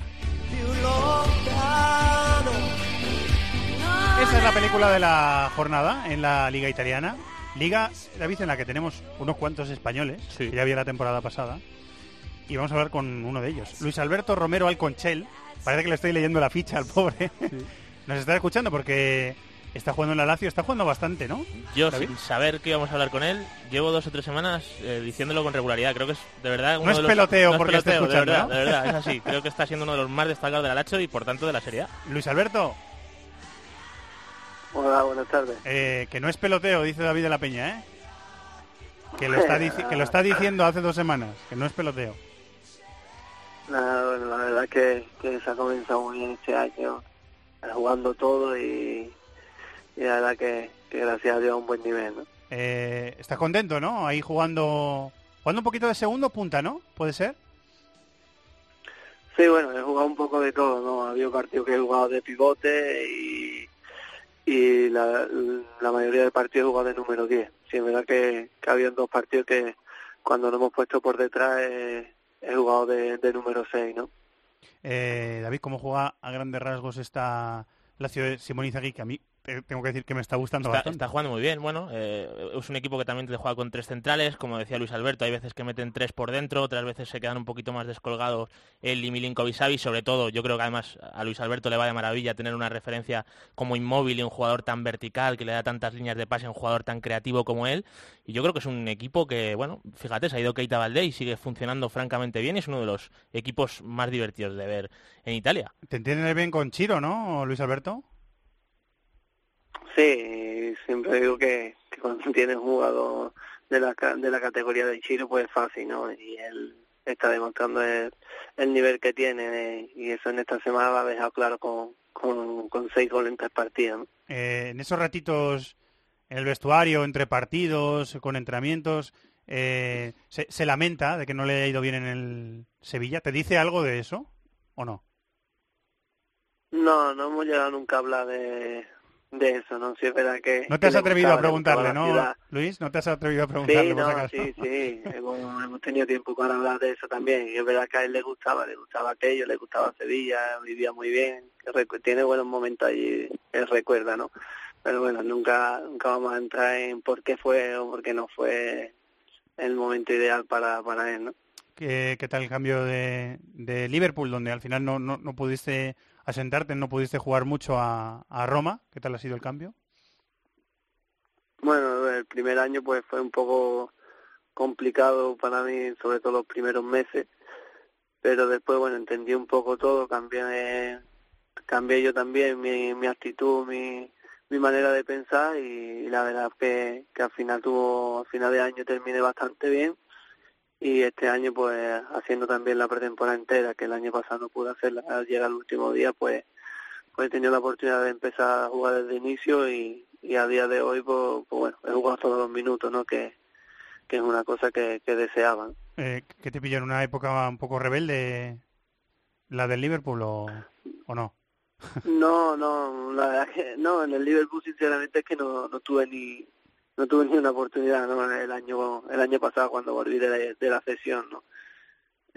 Esa es la película de la jornada en la Liga Italiana. Liga, David, en la que tenemos unos cuantos españoles, que ya había la temporada pasada. Y vamos a hablar con uno de ellos. Luis Alberto Romero Alconchel. Parece que le estoy leyendo la ficha al pobre. Nos está escuchando porque está jugando en la Lazio, está jugando bastante, ¿no? Yo, David? sin saber que íbamos a hablar con él, llevo dos o tres semanas eh, diciéndolo con regularidad. Creo que es de verdad uno No es de los- peloteo no es porque peloteo, escuchando, de verdad, ¿no? de verdad, es así. Creo que está siendo uno de los más destacados de la Lacho y por tanto de la Serie A. Luis Alberto, Hola, buenas tardes. eh, que no es peloteo, dice David de la Peña, ¿eh? Que lo, está dici- que lo está diciendo hace dos semanas, que no es peloteo. Nada, bueno, la verdad que, que se ha comenzado muy bien este año, jugando todo y, y la verdad que, que gracias a Dios a un buen nivel, ¿no? Eh, ¿Estás contento, no? Ahí jugando, jugando un poquito de segundo punta, ¿no? ¿Puede ser? Sí, bueno, he jugado un poco de todo, ¿no? Ha habido partidos que he jugado de pivote y, y la, la mayoría de partidos he jugado de número 10. Sí, es verdad que, que ha habido dos partidos que cuando nos hemos puesto por detrás he, he jugado de, de número 6, ¿no? Eh, David, ¿cómo juega a grandes rasgos esta Lazio de Simón Inzaghi? Que a mí tengo que decir que me está gustando Está, bastante. está jugando muy bien, bueno, eh, es un equipo que también te juega con tres centrales, como decía Luis Alberto, hay veces que meten tres por dentro, otras veces se quedan un poquito más descolgados él y Milinkovic sobre todo, yo creo que además a Luis Alberto le va de maravilla tener una referencia como inmóvil y un jugador tan vertical que le da tantas líneas de pase a un jugador tan creativo como él, y yo creo que es un equipo que, bueno, fíjate, se ha ido Keita Valdés y sigue funcionando francamente bien, y es uno de los equipos más divertidos de ver en Italia. Te entiendes bien con Chiro, ¿no, Luis Alberto? Sí, siempre digo que, que cuando tienes un jugador de la, de la categoría de Chiro, pues es fácil, ¿no? Y él está demostrando el, el nivel que tiene eh, y eso en esta semana lo ha dejado claro con, con, con seis goles en tres partidos, ¿no? Eh, en esos ratitos en el vestuario, entre partidos, con entrenamientos, eh, se, se lamenta de que no le haya ido bien en el Sevilla. ¿Te dice algo de eso o no? No, no hemos llegado nunca a hablar de, de eso, ¿no? Si es verdad que... No te has atrevido a preguntarle, ¿no. Luis? ¿No te has atrevido a preguntarle? Sí, no, acaso? sí, sí, hemos, hemos tenido tiempo para hablar de eso también. Y es verdad que a él le gustaba, le gustaba aquello, le gustaba Sevilla, vivía muy bien, tiene buenos momentos allí, él recuerda, ¿no? Pero bueno, nunca, nunca vamos a entrar en por qué fue o por qué no fue el momento ideal para, para él, ¿no? ¿Qué, qué tal el cambio de, de Liverpool, donde al final no, no, no pudiste asentarte, no pudiste jugar mucho a, a Roma? ¿Qué tal ha sido el cambio? Bueno, el primer año pues fue un poco complicado para mí, sobre todo los primeros meses, pero después, bueno, entendí un poco todo, cambié, cambié yo también mi, mi actitud, mi, mi manera de pensar y, la verdad es que, que al final tuvo, al final de año terminé bastante bien y este año pues haciendo también la pretemporada entera, que el año pasado no pude hacerla, al llegar al último día pues pues he tenido la oportunidad de empezar a jugar desde inicio y, y a día de hoy pues, pues bueno, he jugado todos los minutos, ¿no? Que, que es una cosa que, que deseaba. ¿no? Eh, ¿Que te pilló en una época un poco rebelde la del Liverpool o, o no? No, no, la verdad que no, en el Liverpool sinceramente es que no, no tuve ni no tuve ni una oportunidad ¿no? el año el año pasado cuando volví de la, de la sesión, ¿no?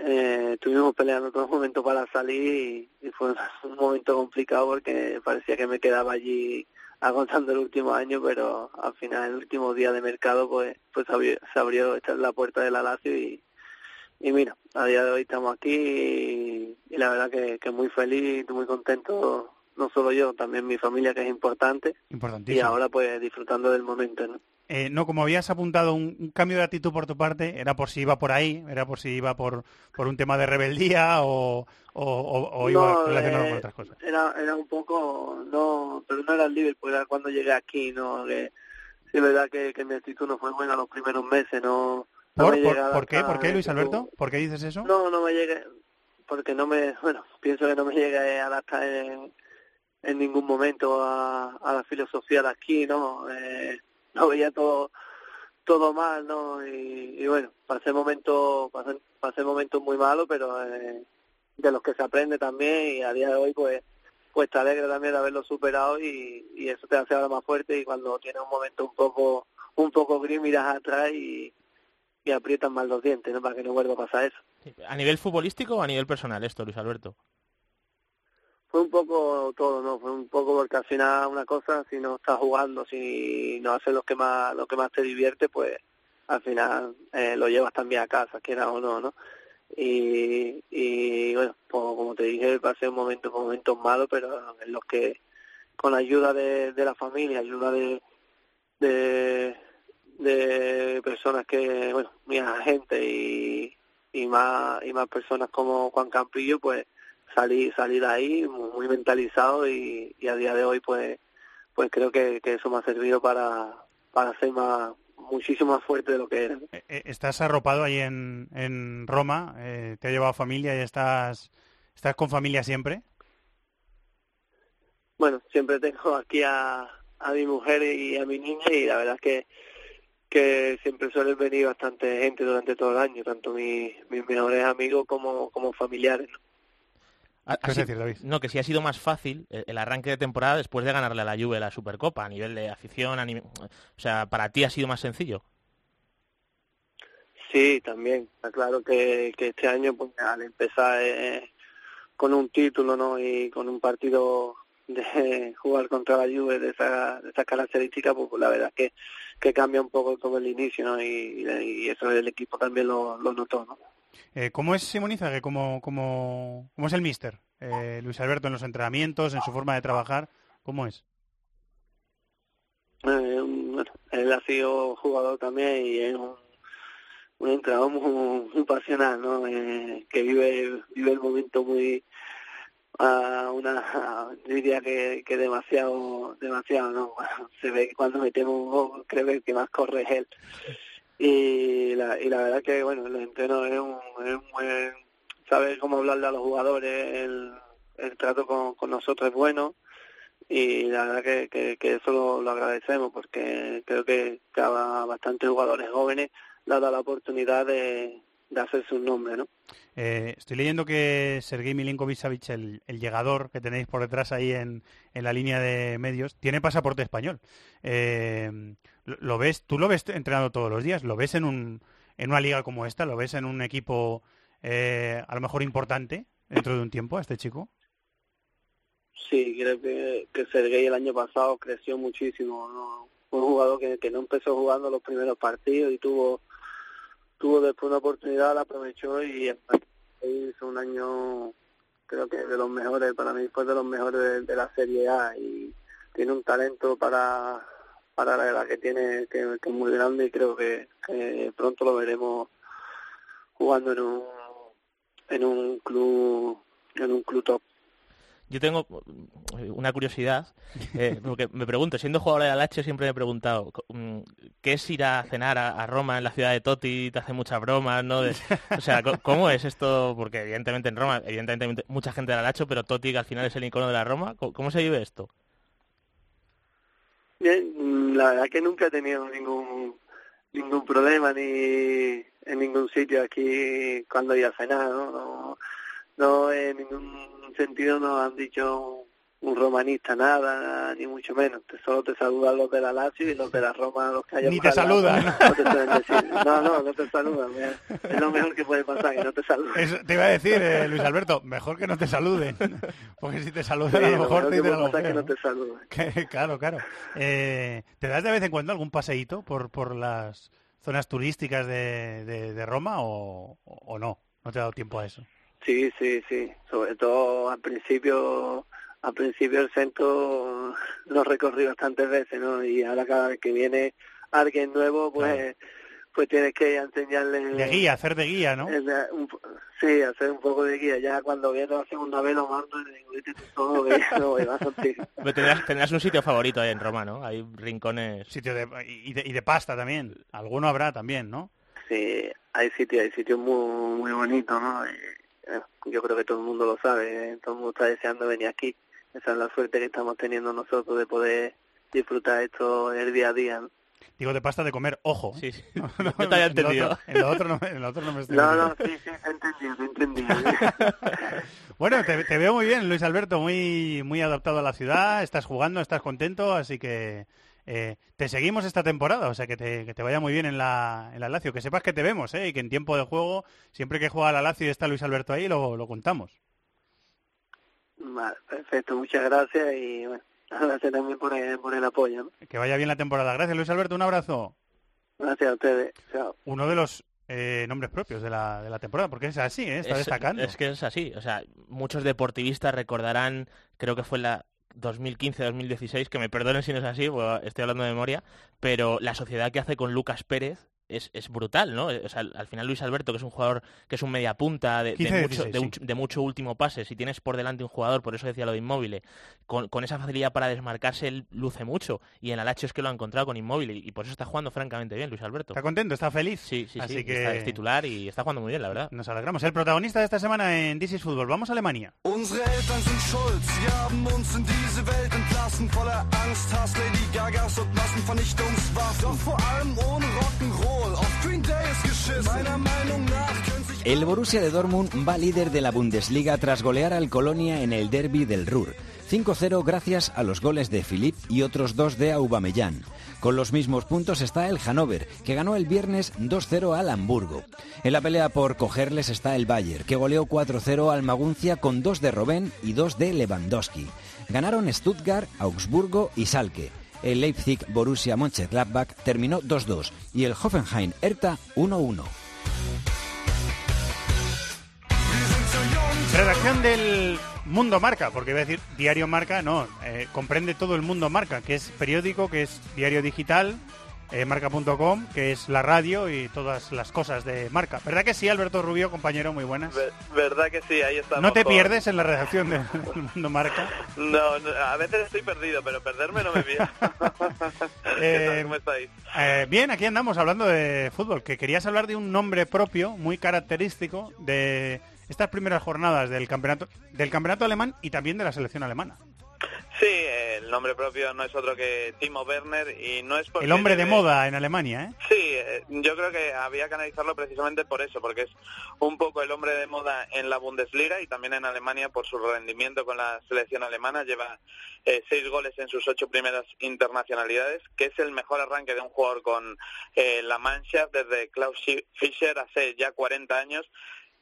Eh, estuvimos peleando todo el momento para salir y, fue un momento complicado porque parecía que me quedaba allí aguantando el último año, pero al final el último día de mercado pues pues se abrió, se abrió esta es la puerta de la Lazio y, y mira, a día de hoy estamos aquí y, y la verdad que, que muy feliz, muy contento, no solo yo, también mi familia que es importante y ahora pues disfrutando del momento, ¿no? Eh, no, como habías apuntado un, un cambio de actitud por tu parte, era por si iba por ahí, era por si iba por, por un tema de rebeldía o, o, o- o iba No, relacionado eh, con otras cosas. Era, era un poco, no, pero no era el Liverpool, era cuando llegué aquí, ¿no? Que, sí, es verdad que, que mi actitud no fue buena los primeros meses, no. no ¿Por, por, qué? ¿Por qué, Luis Alberto? ¿Por qué dices eso? No, no me llegué, porque no me, bueno, pienso que no me llegué a adaptar en, en ningún momento a, la filosofía de aquí, ¿no? Eh, no veía todo todo mal, ¿no? Y, y bueno, pasé momentos, pasé, pasé momentos muy malos, pero eh, de los que se aprende también y a día de hoy pues pues te alegra también de haberlo superado y, y eso te hace ahora más fuerte y cuando tienes un momento un poco un poco gris miras atrás y, y aprietas más los dientes, ¿no? Para que no vuelva a pasar eso. ¿A nivel futbolístico o a nivel personal esto, Luis Alberto? Fue un poco todo, ¿no? Fue un poco porque al final una cosa, si no estás jugando, si no haces lo que más, lo que más te divierte, pues al final eh, lo llevas también a casa, quiera o no, ¿no? Y, y bueno, pues, como te dije, pasé un momento, momentos malos, pero en los que con la ayuda de, de la familia, ayuda de, de, personas que, bueno, mi agente y, y más y más personas como Juan Campillo, pues salí salí de ahí muy, mentalizado y, y, a día de hoy pues pues creo que, que eso me ha servido para para ser más muchísimo más fuerte de lo que era. Estás arropado ahí en, en Roma, eh, te ha llevado familia y estás estás con familia siempre. Bueno, siempre tengo aquí a, a mi mujer y a mi niña y la verdad es que que siempre suele venir bastante gente durante todo el año, tanto mis, mis mejores amigos como, como familiares. ¿Qué decir, David? No, que sí ha sido más fácil el arranque de temporada después de ganarle a la Juve la Supercopa, a nivel de afición, a nivel... o sea, ¿para ti ha sido más sencillo? Sí, también. Está claro que, que este año, pues, al empezar eh, con un título ¿no? y con un partido de jugar contra la Juve de esa, de esa característica, pues la verdad que, que cambia un poco todo el inicio, ¿no? Y, y eso el equipo también lo, lo notó, ¿no? Eh, ¿Cómo es Simonizague? ¿Cómo, cómo, cómo es el míster? Eh, Luis Alberto en los entrenamientos, en su forma de trabajar, ¿cómo es? Eh, bueno, él ha sido jugador también y es un, un entrenador muy, pasional, ¿no? Eh, que vive vive el momento muy a una diría que, que demasiado demasiado no se ve cuando metemos un gol creo que más corre es él y la, y la verdad que bueno el entreno es un, es un buen sabe cómo hablarle a los jugadores el, el trato con, con nosotros es bueno y la verdad que, que, eso lo, lo, agradecemos porque creo que, que a bastantes jugadores jóvenes le ha dado la oportunidad de, de hacerse un nombre, ¿no? Eh, estoy leyendo que Sergei Milinkovic-Savic, el, el, llegador que tenéis por detrás ahí en, en, la línea de medios, tiene pasaporte español. Eh, ¿Lo ves? ¿Tú lo ves entrenando todos los días? ¿Lo ves en, un, en una liga como esta? ¿Lo ves en un equipo eh, a lo mejor importante dentro de un tiempo este chico? Sí, creo que, que Sergei el año pasado creció muchísimo. ¿no? Un jugador que, que no empezó jugando los primeros partidos y tuvo tuvo después una oportunidad, la aprovechó y hizo un año, creo que de los mejores, para mí fue de los mejores de la Serie A y tiene un talento para para la edad que tiene, que, que es muy grande y creo que, que, pronto lo veremos jugando en un en un club en un club top. Yo tengo una curiosidad, eh, porque me pregunto, siendo jugador de Alacho siempre me he preguntado, ¿qué es ir a cenar a, a, Roma en la ciudad de Totti? Te hace muchas bromas, ¿no? De, o sea, ¿cómo es esto? Porque evidentemente en Roma, evidentemente mucha gente de Alacho, pero Totti que al final es el icono de la Roma, ¿cómo, cómo se vive esto? Bien, la verdad que nunca he tenido ningún ningún problema ni en ningún sitio aquí cuando iba a cenar, ¿no? No, no en ningún sentido nos han dicho un romanista nada, ni mucho menos. Solo te saludan los de la Lazio y los de la Roma, los que hayan Ni te saludan. No, te decir. no, no, no te saludan. Es lo mejor que puede pasar, que no te saluden. Eso te iba a decir, eh, Luis Alberto, mejor que no te saluden. Porque si te saludan, sí, a lo mejor lo te dicen algo que no te saluden. Que, claro, claro. Eh, ¿Te das de vez en cuando algún paseíto por, por las zonas turísticas de, de, de Roma o, o no? ¿No te ha dado tiempo a eso? Sí, sí, sí. Sobre todo al principio, al principio el centro lo recorrí bastantes veces, ¿no? Y ahora cada vez que viene alguien nuevo, pues, claro. pues tienes que enseñarle. De guía, hacer de guía, ¿no? El, un, sí, hacer un poco de guía. Ya cuando viene la segunda vez lo mando y digo, vete tú solo, que no vas a tendrás, tendrás un sitio favorito ahí en Roma, ¿no? Hay rincones. Sitio de, y, de, y de pasta también. Alguno habrá también, ¿no? Sí, hay sitios, hay sitios muy, muy bonitos, ¿no? Y, eh, yo creo que todo el mundo lo sabe, eh, todo el mundo está deseando venir aquí. Esa es la suerte que estamos teniendo nosotros de poder disfrutar esto el día a día. ¿no? Digo de pasta de comer, ojo. Sí, sí. No, Yo te había entendido. En lo otro, en lo otro no, en lo otro no me estoy No, no, sí, sí, he entendido, he entendido. Bueno, te, te veo muy bien, Luis Alberto, muy, muy adaptado a la ciudad, estás jugando, estás contento, así que eh, te seguimos esta temporada, o sea que te, que te vaya muy bien en la, en la Lazio, que sepas que te vemos, ¿eh? y que en tiempo de juego, siempre que juega la Lazio y está Luis Alberto ahí, lo, lo contamos. Vale, perfecto, muchas gracias y bueno, gracias también por el, por el apoyo. ¿no? Que vaya bien la temporada. Gracias, Luis Alberto, un abrazo. Gracias a ustedes. Chao. Uno de los eh, nombres propios de la, de la temporada, porque es así, ¿eh? está es, destacando. es que es así. O sea, muchos deportivistas recordarán, creo que fue en la 2015-2016, que me perdonen si no es así, estoy hablando de memoria, pero la sociedad que hace con Lucas Pérez es, es brutal, ¿no? O sea, al al final Luis Alberto, que es un jugador que es un mediapunta de, de 15, mucho, 16, de, sí. mucho- de mucho último pase, si tienes por delante un jugador, por eso decía lo de Inmóvil, con, con esa facilidad para desmarcarse, él luce mucho. Y en Alacho es que lo ha encontrado con Inmóvil y, y por eso está jugando francamente bien Luis Alberto. ¿Está contento? ¿Está feliz? Sí, sí, Así sí. que- Está, es titular y está jugando muy bien, la verdad. Nos alegramos. El protagonista de esta semana en This is Football. Vamos a Alemania. El Borussia de Dortmund va líder de la Bundesliga tras golear al Colonia en el derby del Ruhr. 5-0 gracias a los goles de Philipp y otros dos de Aubameyang. Con los mismos puntos está el Hannover, que ganó el viernes 2-0 al Hamburgo. En la pelea por cogerles está el Bayern, que goleó 4-0 al Maguncia con dos de Robben y dos de Lewandowski. Ganaron Stuttgart, Augsburgo y Salke. El Leipzig Borussia Mönchengladbach terminó 2-2 y el Hoffenheim Hertha 1-1. Redacción del Mundo Marca, porque iba a decir Diario Marca, no, eh, comprende todo el Mundo Marca, que es periódico, que es diario digital, eh, marca.com, que es la radio y todas las cosas de marca. ¿Verdad que sí, Alberto Rubio, compañero, muy buenas? Ver- ¿Verdad que sí? Ahí estamos. ¿No te pierdes en la redacción del Mundo Marca? No, no, a veces estoy perdido, pero perderme no me pierdo. ¿Qué tal? Eh, ¿Cómo estáis? Eh, bien, aquí andamos hablando de fútbol, que querías hablar de un nombre propio, muy característico de estas primeras jornadas del campeonato, del campeonato alemán y también de la selección alemana. Sí, el nombre propio no es otro que Timo Werner y no es porque... El hombre de moda en Alemania, ¿eh? Sí, eh, yo creo que había que analizarlo precisamente por eso, porque es un poco el hombre de moda en la Bundesliga y también en Alemania por su rendimiento con la selección alemana. Lleva eh, seis goles en sus ocho primeras internacionalidades, que es el mejor arranque de un jugador con eh, la Mannschaft desde Klaus Fischer hace ya 40 años.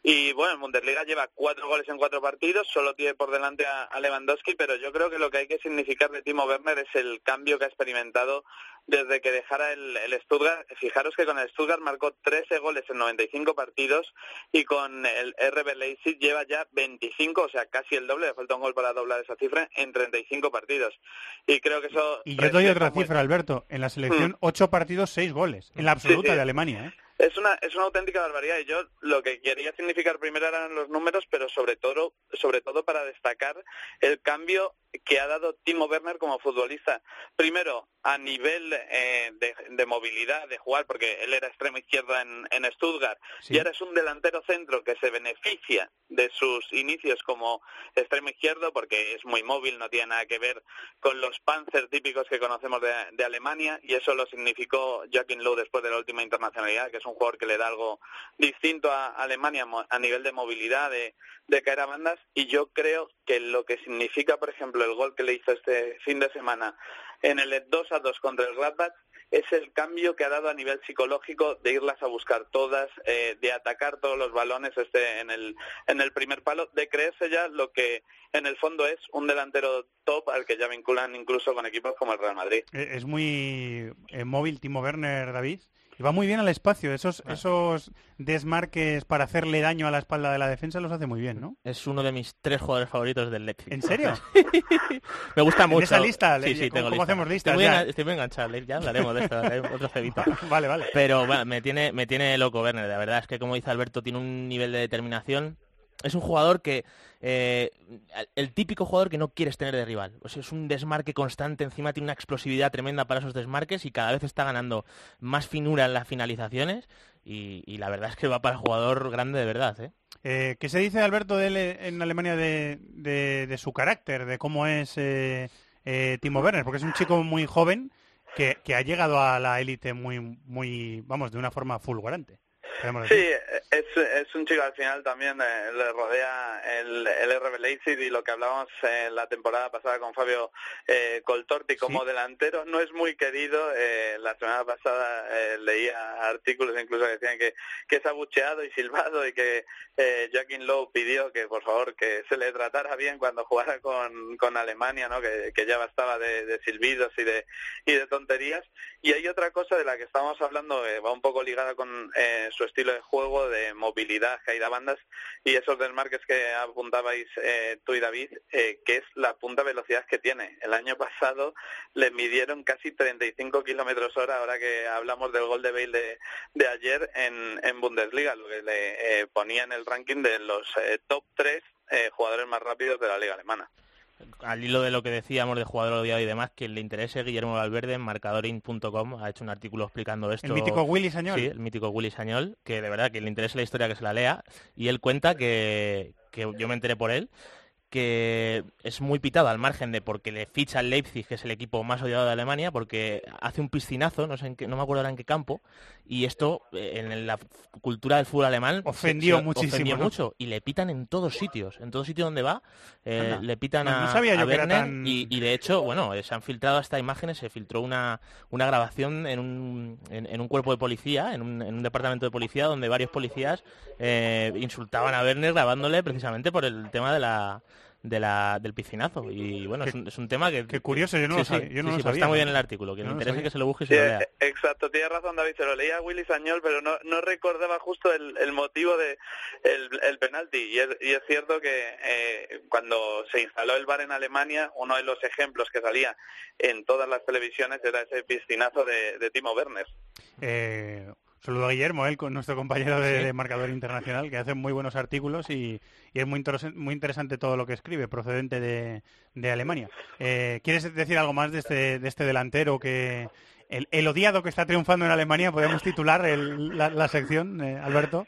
Y bueno, en Bundesliga lleva cuatro goles en cuatro partidos, solo tiene por delante a, a Lewandowski, pero yo creo que lo que hay que significar de Timo Werner es el cambio que ha experimentado desde que dejara el, el Stuttgart. Fijaros que con el Stuttgart marcó 13 goles en 95 partidos y con el RB Leipzig lleva ya 25, o sea, casi el doble, le falta un gol para doblar esa cifra en 35 partidos. Y creo que eso... Y yo doy otra cifra, Alberto. En la selección, Mm. ocho partidos, seis goles. En la absoluta Sí, sí. de Alemania, ¿eh? Es una, es una auténtica barbaridad. Y yo lo que quería significar primero eran los números, pero sobre todo, sobre todo para destacar el cambio que ha dado Timo Werner como futbolista. Primero, a nivel eh, de, de movilidad, de jugar, porque él era extremo izquierda en, en Stuttgart, Sí. y ahora es un delantero centro que se beneficia de sus inicios como extremo izquierdo, porque es muy móvil, no tiene nada que ver con los Panzer típicos que conocemos de, de Alemania, y eso lo significó Joachim Löw después de la última internacionalidad, que es un jugador que le da algo distinto a Alemania a nivel de movilidad, de, de caer a bandas, y yo creo que lo que significa, por ejemplo, el gol que le hizo este fin de semana en el 2 a 2 contra el Gladbach, es el cambio que ha dado a nivel psicológico de irlas a buscar todas, eh, de atacar todos los balones este en el en el primer palo, de creerse ya lo que en el fondo es un delantero top al que ya vinculan incluso con equipos como el Real Madrid. Eh, Es muy eh, móvil Timo Werner, David. Y va muy bien al espacio. Esos, esos desmarques para hacerle daño a la espalda de la defensa los hace muy bien, ¿no? Es uno de mis tres jugadores favoritos del Leipzig. ¿En serio? Me gusta En mucho. esa lista, sí, sí, ¿cómo- tengo cómo lista. hacemos listas Estoy muy, estoy muy enganchado, ya hablaremos de esto, otro cebito. vale, vale. Pero bueno, me tiene, me tiene loco Werner, la verdad es que como dice Alberto, tiene un nivel de determinación. Es un jugador que, eh, el típico jugador que no quieres tener de rival. Es un desmarque constante, encima tiene una explosividad tremenda para esos desmarques y cada vez está ganando más finura en las finalizaciones. y, la verdad es que va para jugador grande de verdad. ¿eh? Eh, ¿Qué se dice, Alberto, de en Alemania de, su carácter, de cómo es Timo Werner? Porque es un chico muy joven que, que ha llegado a la élite muy, muy, vamos, de una forma fulgurante. Sí, es, es un chico al final también eh, le rodea el, el RB Leipzig y lo que hablábamos en la temporada pasada con Fabio eh, Coltorti como delantero no es muy querido. eh, la semana pasada eh, leía artículos incluso que decían que, que es abucheado y silbado y que eh, Joaquín Lowe pidió que por favor que se le tratara bien cuando jugara con, con Alemania, ¿no? que, que ya bastaba de, de silbidos y de, y de tonterías. Y hay otra cosa de la que estábamos hablando, que va un poco ligada con eh, su estilo de juego, de movilidad, caída bandas, y esos desmarques que apuntabais eh, tú y David, eh, que es la punta velocidad que tiene. El año pasado le midieron casi 35 kilómetros hora, ahora que hablamos del gol de Bale de, de ayer en, en Bundesliga, lo que le eh, ponía en el ranking de los eh, top 3 eh, jugadores más rápidos de la liga alemana. Al hilo de lo que decíamos de jugador odiado y demás, quien le interese, Guillermo Valverde en marcadorin.com ha hecho un artículo explicando esto. El mítico Willy Sañol. Sí, el mítico Willy Sañol, que de verdad, quien le interese la historia que se la lea. Y él cuenta que, que yo me enteré por él, que es muy pitado al margen de porque le ficha al Leipzig, que es el equipo más odiado de Alemania, porque hace un piscinazo, no sé en qué, no me acuerdo ahora en qué campo, y esto eh, en la cultura del fútbol alemán Ofendió se- muchísimo, ofendió ¿no? mucho y le pitan en todos sitios, en todo sitio donde va, eh, le pitan No- no a, a Werner tan- y, y de hecho, bueno, eh, se han filtrado hasta imágenes, se filtró una, una grabación en un, en, en un cuerpo de policía, en un, en un departamento de policía, donde varios policías eh, insultaban a Werner grabándole precisamente por el tema de la de la, del piscinazo y bueno, es un, es un tema que... Qué curioso, yo no sí, lo sí, sabía, yo no sí, lo sí, pues sabía, está muy bien el artículo, No lo interese sabía. que se lo busque y Sí, se lo lea. eh, exacto, tienes razón David, se lo leía a Willy Sañol, pero no, no recordaba justo el, el motivo de el, el penalti. Y es, y es cierto que eh, cuando se instaló el VAR en Alemania, uno de los ejemplos que salía en todas las televisiones era ese piscinazo de, de Timo Werner. Eh, saludo a Guillermo, él, con nuestro compañero de, Sí. de Marcador Internacional, que hace muy buenos artículos y, y es muy, muy interesante todo lo que escribe, procedente de, de Alemania. Eh, ¿Quieres decir algo más de este, de este delantero que... El, el odiado que está triunfando en Alemania, podemos titular el- la, la sección, eh, Alberto.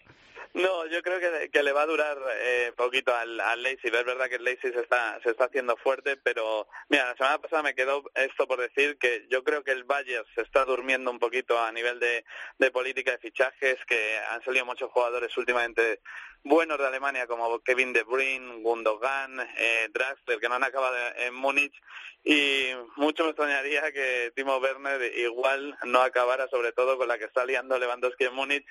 No, yo creo que, que le va a durar eh, poquito al, al Leipzig. Es verdad que el Leipzig se está, se está haciendo fuerte, pero mira, la semana pasada me quedó esto por decir que yo creo que el Bayern se está durmiendo un poquito a nivel de, de política de fichajes, que han salido muchos jugadores últimamente buenos de Alemania como Kevin De Bruyne, Gundogan, eh, Draxler, que no han acabado en Múnich y mucho me extrañaría que Timo Werner igual no acabara sobre todo con la que está liando Lewandowski en Múnich,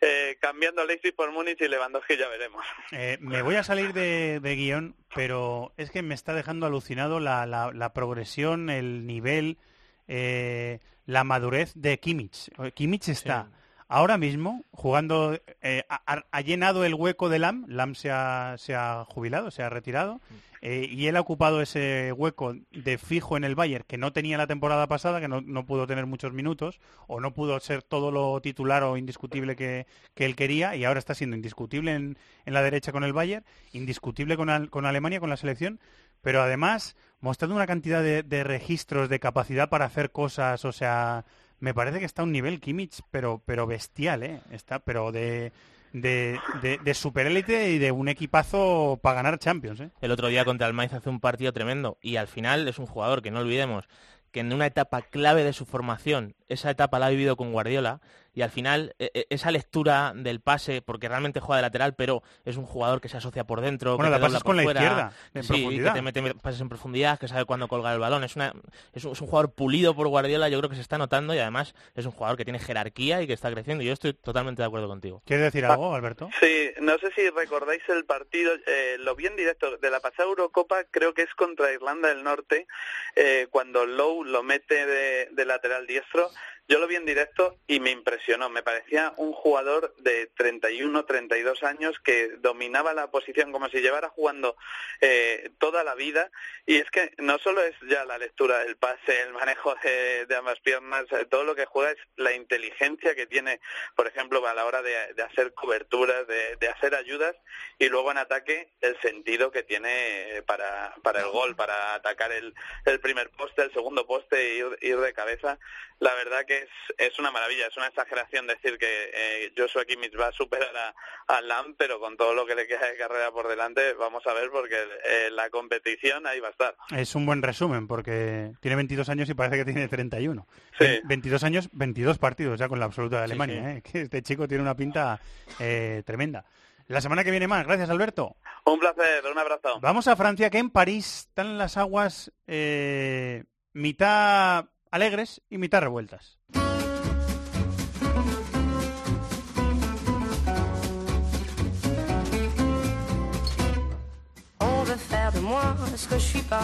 eh, cambiando Leipzig por Múnich y Lewandowski ya veremos. Eh, me voy a salir de, de guion, pero es que me está dejando alucinado la, la- la progresión, el nivel, eh, la madurez de Kimmich. Kimmich está ahora mismo jugando, eh, ha, llenado el hueco de Lam, Lam se ha, se ha jubilado, se ha retirado, eh, y él ha ocupado ese hueco de fijo en el Bayern que no tenía la temporada pasada, que no, no pudo tener muchos minutos, o no pudo ser todo lo titular o indiscutible que, que él quería, y ahora está siendo indiscutible en, en la derecha con el Bayern, indiscutible con, con Alemania, con la selección, pero además mostrando una cantidad de, de registros, de capacidad para hacer cosas, o sea, me parece que está a un nivel Kimmich, pero, pero bestial, ¿eh? Está, pero de, de, de, superélite y de un equipazo para ganar Champions, ¿eh? El otro día contra el Mainz hace un partido tremendo y al final es un jugador que no olvidemos que en una etapa clave de su formación, esa etapa la ha vivido con Guardiola y al final e- e- esa lectura del pase, porque realmente juega de lateral, pero es un jugador que se asocia por dentro, Bueno, que te dobla pases por con la fuera, izquierda, en sí, profundidad. que te mete pases en profundidad, que sabe cuándo colgar el balón, es, una, es, un, es un jugador pulido por Guardiola, yo creo que se está notando y además es un jugador que tiene jerarquía y que está creciendo y yo estoy totalmente de acuerdo contigo. ¿Quieres decir algo, Alberto? Sí, no sé si recordáis el partido, eh, lo vi en directo, de la pasada Eurocopa, creo que es contra Irlanda del Norte, eh, cuando Lowe lo mete de, de lateral diestro. Yo lo vi en directo y me impresionó. Me parecía un jugador de 31, 32 años que dominaba la posición como si llevara jugando eh, toda la vida. Y es que no solo es ya la lectura del pase, el manejo de, ambas piernas, eh, todo lo que juega es la inteligencia que tiene, por ejemplo, a la hora de, hacer coberturas, de, de hacer ayudas y luego en ataque el sentido que tiene para, para el gol, para atacar el, primer poste, el segundo poste e ir, ir de cabeza. La verdad que es, es una maravilla, es una exageración decir que eh, Joshua Kimmich va a superar a, a Lam, pero con todo lo que le queda de carrera por delante, vamos a ver porque eh, la competición ahí va a estar. Es un buen resumen porque tiene 22 años y parece que tiene 31. Sí. 22 años, 22 partidos ya con la absoluta de Alemania. Sí, sí. ¿eh? Que este chico tiene una pinta eh, tremenda. La semana que viene más. Gracias, Alberto. Un placer, un abrazo. Vamos a Francia, que en París están las aguas mitad alegres y mitad revueltas. On veut faire de moi ce que je suis pas.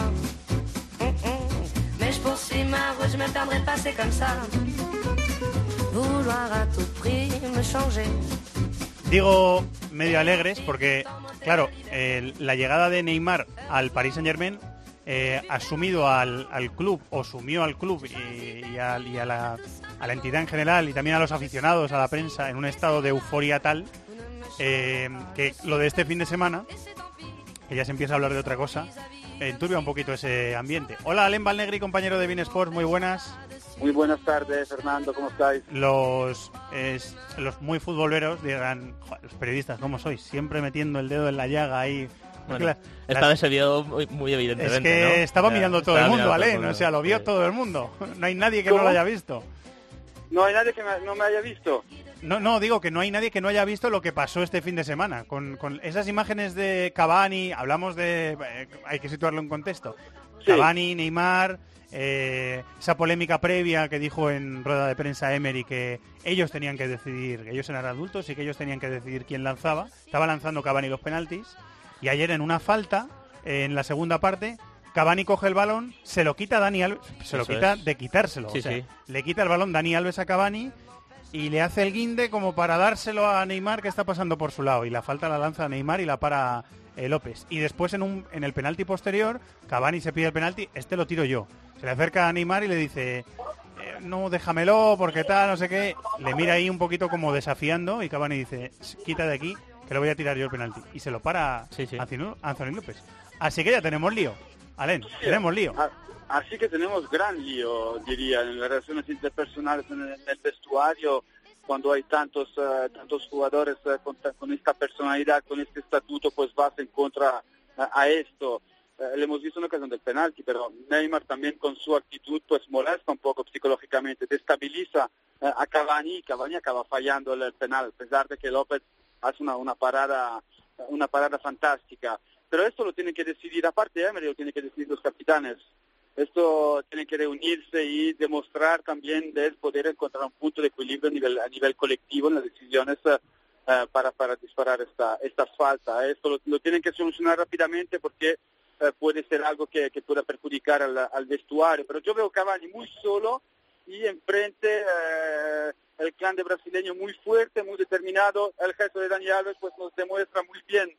Mm -mm. Mais je poursuis ma route, je me perdrai pas, c'est comme ça. Vouloir à tout prix me changer. Digo medio alegres porque, claro, eh, la llegada de Neymar al Paris Saint Germain eh, ha sumido al, al, club o sumió al club y, y, a, y a, la, a, la, entidad en general y también a los aficionados, a la prensa, en un estado de euforia tal eh, que lo de este fin de semana, que ya se empieza a hablar de otra cosa, enturbia un poquito ese ambiente. Hola, Alem Valnegri, compañero de Bean Sports, muy buenas. Muy buenas tardes, Fernando, ¿cómo estáis? Los, es, los muy futboleros dirán, los periodistas, ¿cómo sois? Siempre metiendo el dedo en la llaga ahí. Bueno, la, esta vez se vio muy, muy evidentemente. Es que ¿no? estaba mirando todo el mundo, ¿vale? o sea, lo vio sí. todo el mundo. No hay nadie que ¿Cómo? no lo haya visto. No hay nadie que me, no me haya visto. No, no, digo que no hay nadie que no haya visto lo que pasó este fin de semana. Con, con esas imágenes de Cavani, hablamos de... Eh, hay que situarlo en contexto. Sí. Cavani, Neymar, eh, esa polémica previa que dijo en rueda de prensa Emery que ellos tenían que decidir, que ellos eran adultos y que ellos tenían que decidir quién lanzaba. Estaba lanzando Cavani los penaltis y ayer en una falta, eh, en la segunda parte, Cavani coge el balón, se lo quita a Dani Alves, se Eso lo quita es. de quitárselo. Sí, o sea, sí. Le quita el balón Dani Alves a Cavani y le hace el guinde como para dárselo a Neymar que está pasando por su lado. Y la falta la lanza a Neymar y la para eh, López. Y después en, un, en el penalti posterior, Cavani se pide el penalti, este lo tiro yo. Se le acerca a Neymar y le dice, eh, no, déjamelo, porque tal, no sé qué. Le mira ahí un poquito como desafiando y Cavani dice, quita de aquí, que lo voy a tirar yo el penalti. Y se lo para sí, sí. Anthony López. Así que ya tenemos lío. Alen, sí, tenemos lío. Así que tenemos gran lío, diría, en las relaciones interpersonales, en el, vestuario, cuando hay tantos uh, tantos jugadores uh, con, con, esta personalidad, con este estatuto, pues vas en contra uh, a esto. le hemos visto en ocasión del penalti, pero Neymar también con su actitud pues molesta un poco psicológicamente, destabiliza a Cavani, Cavani acaba fallando el, el, penal, a pesar de que López hace una, parada una parada fantástica. Pero esto lo tienen que decidir, aparte de Emery, lo tienen que decidir los capitanes. Esto tiene que reunirse y demostrar también de poder encontrar un punto de equilibrio a nivel, a nivel colectivo en las decisiones uh, para, para disparar esta, esta falta. Esto lo, tienen que solucionar rápidamente porque uh, puede ser algo que, que pueda perjudicar al, al, vestuario. Pero yo veo Cavani muy solo y enfrente uh, el clan de brasileño muy fuerte, muy determinado. El gesto de Dani Alves pues nos demuestra muy bien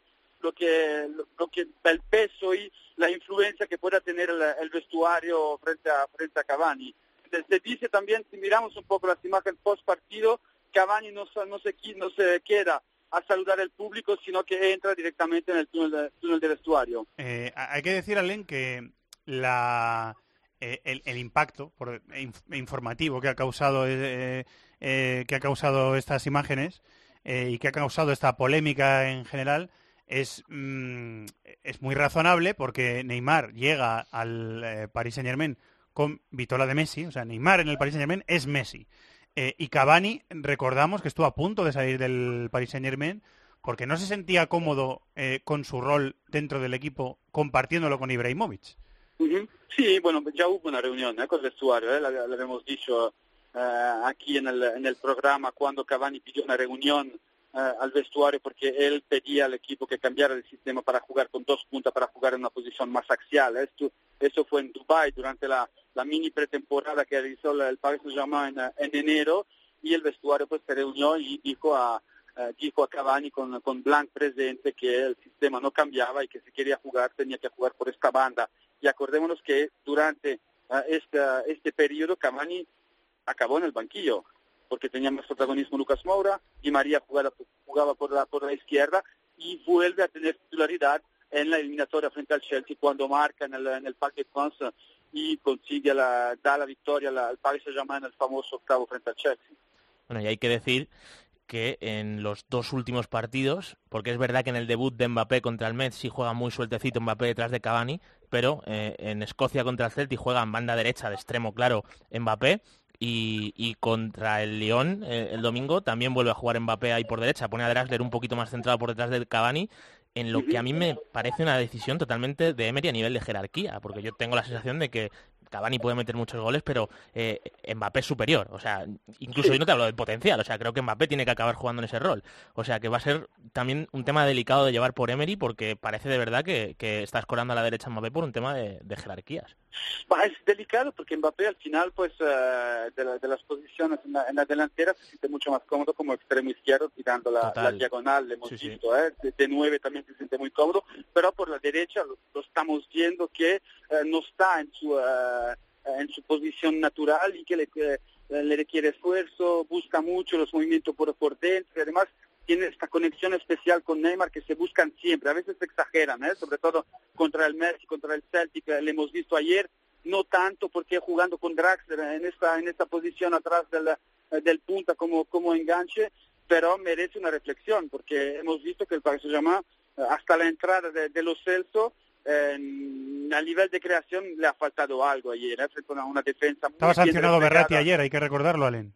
lo que, lo, lo que el peso y la influencia que pueda tener el, el vestuario frente a, frente a Cavani. Se, dice también, si miramos un poco las imágenes post partido, Cavani no, no, se, no se queda a saludar al público, sino que entra directamente en el túnel de, túnel de vestuario. Eh, hay que decir, Alen, que la, eh, el, impacto por, inf, informativo que ha causado eh, que ha causado estas imágenes y que ha causado esta polémica en general es, mmm, es muy razonable porque Neymar llega al eh, Paris Saint Germain con Vitola de Messi, o sea, Neymar en el Paris Saint Germain es Messi. Eh, y Cavani, recordamos que estuvo a punto de salir del Paris Saint Germain porque no se sentía cómodo eh, con su rol dentro del equipo compartiéndolo con Ibrahimovic. Uh -huh. Bueno, ya hubo una reunión con el vestuario, lo, lo habíamos dicho aquí en el, en el programa cuando Cavani pidió una reunión Uh, al vestuario porque él pedía al equipo que cambiara el sistema para jugar con dos puntas, para jugar en una posición más axial. Esto, eso fue en Dubai durante la, mini pretemporada que realizó el Paris Saint-Germain en, en, enero y el vestuario pues se reunió y dijo a, uh, dijo a Cavani con, con Blanc presente que el sistema no cambiaba y que si quería jugar tenía que jugar por esta banda. Y acordémonos que durante uh, este, este periodo Cavani acabó en el banquillo porque tenía más protagonismo Lucas Moura, y María jugaba, jugaba por, la, por la izquierda y vuelve a tener titularidad en la eliminatoria frente al Chelsea cuando marca en el, Parque France y consigue la, da la victoria al Paris Saint-Germain en el famoso octavo frente al Chelsea. Bueno, y hay que decir que en los dos últimos partidos, porque es verdad que en el debut de Mbappé contra el Metz sí juega muy sueltecito Mbappé detrás de Cavani, pero eh, en Escocia contra el Celtic juega en banda derecha de extremo claro Mbappé y, y contra el Lyon eh, el domingo también vuelve a jugar Mbappé ahí por derecha, pone a Draxler un poquito más centrado por detrás de Cavani en lo que a mí me parece una decisión totalmente de Emery a nivel de jerarquía, porque yo tengo la sensación de que Cavani puede meter muchos goles, pero eh, Mbappé es superior. O sea, incluso yo no te hablo del potencial. O sea, creo que Mbappé tiene que acabar jugando en ese rol. O sea, que va a ser también un tema delicado de llevar por Emery, porque parece de verdad que, que está escorando a la derecha Mbappé por un tema de, de jerarquías. Bah, es delicado porque Mbappé al final, pues, eh, de, la- de las posiciones en la, en la delantera se siente mucho más cómodo como extremo izquierdo, tirando la, la diagonal, le hemos Sí, sí. visto, ¿eh? de, de nueve también se siente muy cómodo, pero por la derecha lo, lo estamos viendo que eh, no está en su, eh, en su posición natural y que le, eh, le requiere esfuerzo, busca mucho los movimientos por, por dentro y además tiene esta conexión especial con Neymar que se buscan siempre, a veces exageran, ¿eh? sobre todo contra el Messi, contra el Celtic, eh, le hemos visto ayer, no tanto porque jugando con Draxler en esta, en esta posición atrás del, eh, del punta como, como enganche, pero merece una reflexión porque hemos visto que el Paris Saint-Germain eh, hasta la entrada de, de los Celso eh, a nivel de creación le ha faltado algo ayer, ¿eh? una, una defensa muy Estaba sancionado. Berratti ayer, hay que recordarlo, Alen.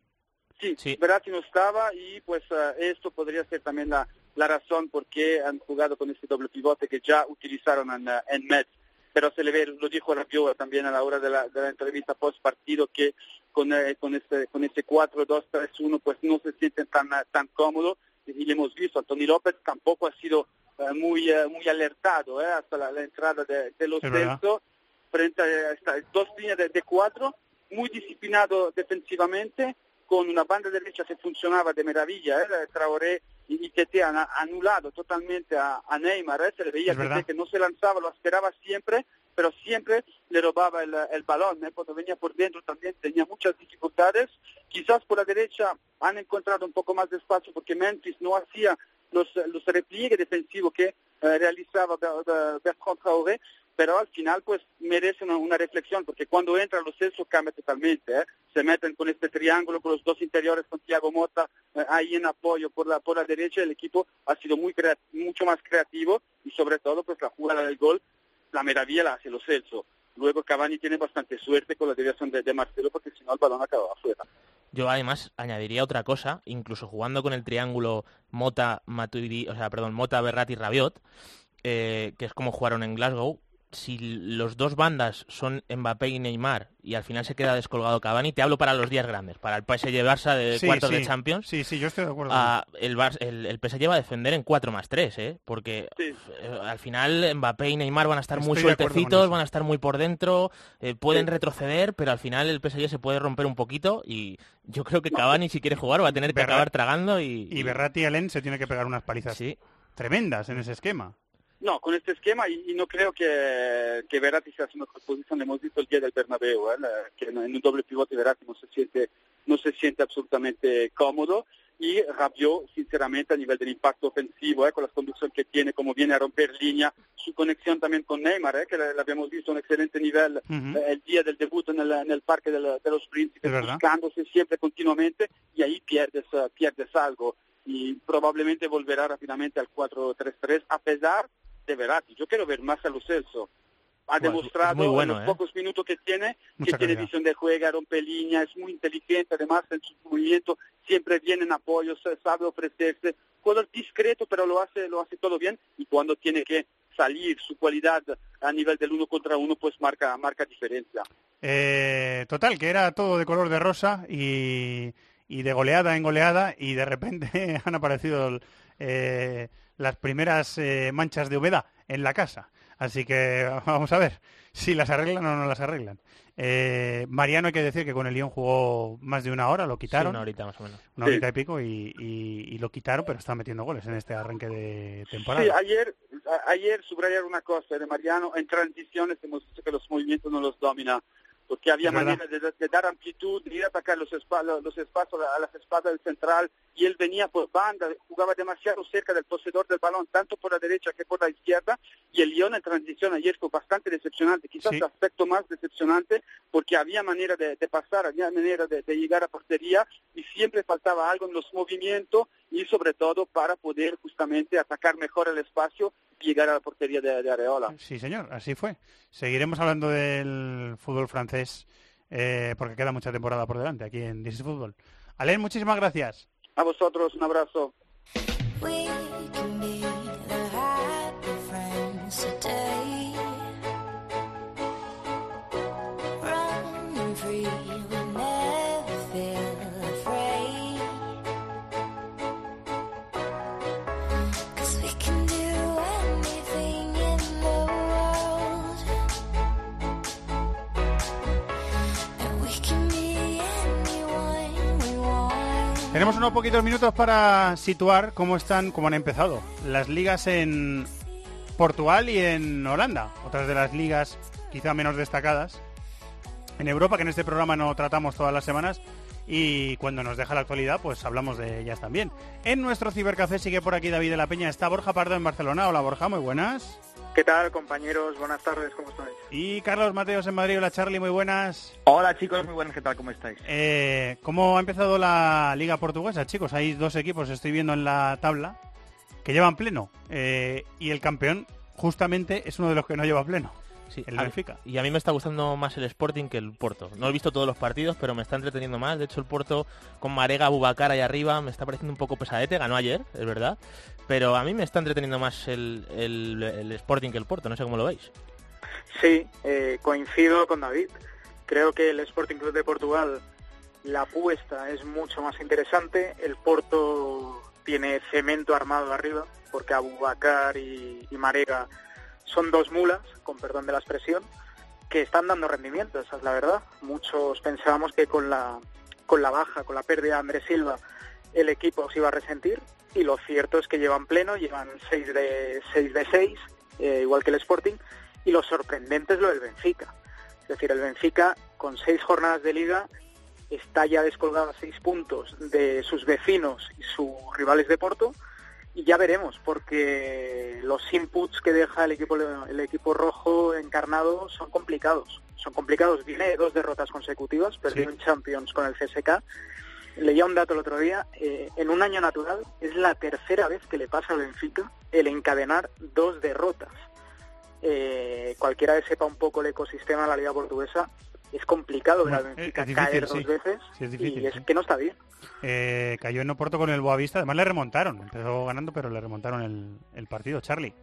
Sí, Verratti no estaba y pues eh, esto podría ser también la, la razón por qué han jugado con este doble pivote que ya utilizaron en, eh, en Metz. Pero se le ve, lo dijo Rabiot también a la hora de la, de la entrevista post partido que con, eh, con este con ese 4-2-3-1 pues no se sienten tan, eh, tan cómodos y le hemos visto, Anthony López tampoco ha sido muy eh, muy alertado eh, hasta la, la entrada de, de los. Celso frente a estas dos líneas de, de cuatro, muy disciplinado defensivamente, con una banda derecha que funcionaba de maravilla, ¿eh? Traoré y, Tete han anulado totalmente a, a Neymar, ¿eh? se le veía que no se lanzaba, lo esperaba siempre, pero siempre le robaba el, el balón, ¿eh? cuando venía por dentro también tenía muchas dificultades, quizás por la derecha han encontrado un poco más de espacio porque Memphis no hacía los, los repliegues defensivos que eh, realizaba Ber- Ber- Bertrand Traoré, pero al final pues merece una, reflexión porque cuando entra los Celso cambia totalmente, ¿eh? se meten con este triángulo con los dos interiores con Thiago Motta eh, ahí en apoyo por la por la derecha el equipo ha sido muy mucho más creativo y sobre todo pues la jugada del gol la maravilla la hace los Celso luego Cavani tiene bastante suerte con la desviación de, de Marcelo porque si no el balón acababa afuera Yo además añadiría otra cosa, incluso jugando con el triángulo Mota, Matuidi, o sea, perdón, Mota, Berratti, Rabiot, eh, que es como jugaron en Glasgow. Si los dos bandas son Mbappé y Neymar y al final se queda descolgado Cavani, te hablo para los días grandes, para el PSG Barça de Sí, cuartos sí. de Champions. Sí, sí, yo estoy de acuerdo. Ah, el, Bar- el, el PSG va a defender en 4 más 3, ¿eh? porque eh, al final Mbappé y Neymar van a estar muy Estoy sueltecitos, van a estar muy por dentro, eh, pueden Sí. retroceder, pero al final el PSG se puede romper un poquito y yo creo que Cavani si quiere jugar va a tener que Berra- acabar tragando y... Y Berratti y Alen se tiene que pegar unas palizas tremendas en ese esquema. No, con este esquema y, y no creo que, que Verratti sea mejor posición. Le hemos visto el día del Bernabéu, ¿eh? La- que en, un doble pivote Verratti no se siente, no se siente absolutamente cómodo. Y Rabiot, sinceramente, a nivel del impacto ofensivo, ¿eh? con la conducción que tiene, como viene a romper línea, su conexión también con Neymar, ¿eh? que la, la habíamos visto a un excelente nivel eh, el día del debut en el, en el Parque del- de los Príncipes, buscándose siempre continuamente y ahí pierdes, eh, pierdes algo y probablemente volverá rápidamente al 4-3-3 a pesar de Verratti. Yo quiero ver más a Lo Celso. Ha Bueno, demostrado muy bueno, en los ¿eh? pocos minutos que tiene Mucha que tiene visión de juego, rompe línea, es muy inteligente, además en su movimiento siempre viene en apoyo, sabe ofrecerse, jugador discreto pero lo hace, lo hace todo bien y cuando tiene que salir su cualidad a nivel del uno contra uno pues marca, marca diferencia. Eh, total, que era todo de color de rosa y, y de goleada en goleada y de repente han aparecido eh, las primeras eh, manchas de humedad en la casa. Así que vamos a ver si las arreglan o no las arreglan. Eh, Mariano hay que decir que con el Lyon jugó más de una hora, lo Sí, quitaron. una horita más o menos. Una horita y pico y, y- y lo quitaron, pero está metiendo goles en este arranque de temporada. Sí, ayer, a- ayer subrayar una cosa de Mariano, en transiciones hemos visto que los movimientos no los domina porque había manera de, de dar amplitud, de ir a atacar los, espa- los espacios a las espaldas del central, y él venía por banda, jugaba demasiado cerca del poseedor del balón, tanto por la derecha que por la izquierda, y el Lyon en transición ayer fue bastante decepcionante, quizás Sí. el aspecto más decepcionante, porque había manera de, de pasar, había manera de, de llegar a portería, y siempre faltaba algo en los movimientos, y sobre todo para poder justamente atacar mejor el espacio llegar a la portería de, de Areola. Sí, señor, así fue. Seguiremos hablando del fútbol francés eh, porque queda mucha temporada por delante aquí en This is Fútbol. Alain, muchísimas gracias. A vosotros, un abrazo. Unos poquitos minutos para situar cómo están, cómo han empezado las ligas en Portugal y en Holanda, otras de las ligas quizá menos destacadas en Europa, que en este programa no tratamos todas las semanas y cuando nos deja la actualidad, pues hablamos de ellas también. En nuestro cibercafé sigue por aquí David de la Peña, está Borja Pardo en Barcelona. Hola Borja, muy buenas. ¿Qué tal, compañeros? Buenas tardes, ¿cómo estáis? Y Carlos Mateos en Madrid, hola Charlie, muy buenas. Hola, chicos, muy buenas, ¿qué tal? ¿Cómo estáis? Eh, ¿Cómo ha empezado la liga portuguesa, chicos? Hay dos equipos, estoy viendo en la tabla, que llevan pleno. Eh, y el campeón justamente es uno de los que no lleva pleno. Sí, el Benfica. Y a mí me está gustando más el Sporting que el Porto. No he visto todos los partidos, pero me está entreteniendo más. De hecho, el Porto con Marega, Bubacar ahí arriba me está pareciendo un poco pesadete. Ganó ayer, es verdad. Pero a mí me está entreteniendo más el, el- el Sporting que el Porto. No sé cómo lo veis. Sí, eh, coincido con David. Creo que el Sporting Club de Portugal, la apuesta es mucho más interesante. El Porto tiene cemento armado arriba, porque Abubakar y, y Marega son dos mulas, con perdón de la expresión, que están dando rendimiento, esa es la verdad. Muchos pensábamos que con la, con la baja, con la pérdida de Andrés Silva, el equipo se iba a resentir y lo cierto es que llevan pleno, llevan 6 de 6 de 6, eh, igual que el Sporting, y lo sorprendente es lo del Benfica. Es decir, el Benfica con seis jornadas de liga está ya descolgado a seis puntos de sus vecinos y sus rivales de Porto y ya veremos porque los inputs que deja el equipo el equipo rojo encarnado son complicados. Son complicados. Viene de dos derrotas consecutivas perdió en Champions con el CSK leía un dato el otro día eh, en un año natural es la tercera vez que le pasa al Benfica el encadenar dos derrotas. Eh, cualquiera que sepa un poco el ecosistema de la liga portuguesa es complicado ver al Benfica es difícil, caer dos sí. veces Sí, es difícil, y es sí. que no está bien Eh, cayó en Oporto con el Boavista, además le remontaron. Empezó ganando, pero le remontaron el, el partido. Charlie.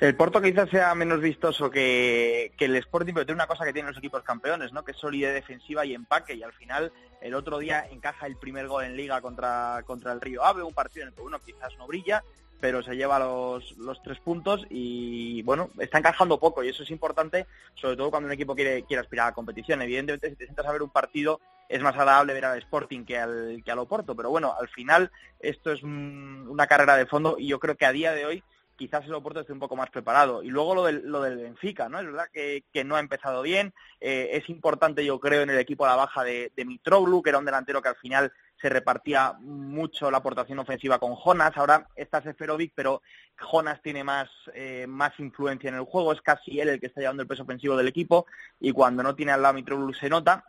El Porto quizás sea menos vistoso que, que el Sporting, pero tiene una cosa que tienen los equipos campeones, ¿no? Que es solidez defensiva y empaque. Y al final, el otro día encaja el primer gol en Liga contra, contra el Río Ave, un partido en el que uno quizás no brilla, pero se lleva los, los tres puntos y, bueno, está encajando poco. Y eso es importante, sobre todo cuando un equipo quiere, quiere aspirar a la competición. Evidentemente, si te sientas a ver un partido, es más agradable ver al Sporting que al, que al Oporto. Pero bueno, al final, esto es un- una carrera de fondo y yo creo que a día de hoy quizás el Oporto esté un poco más preparado. Y luego lo del, lo del Benfica, ¿no? Es verdad que, que no ha empezado bien. Eh, es importante, yo creo, en el equipo a la baja de, de Mitroglou, que era un delantero que al final se repartía mucho la aportación ofensiva con Jonas. Ahora está Seferovic, pero Jonas tiene más, eh, más influencia en el juego. Es casi él el que está llevando el peso ofensivo del equipo. Y cuando no tiene al lado Mitroglou se nota.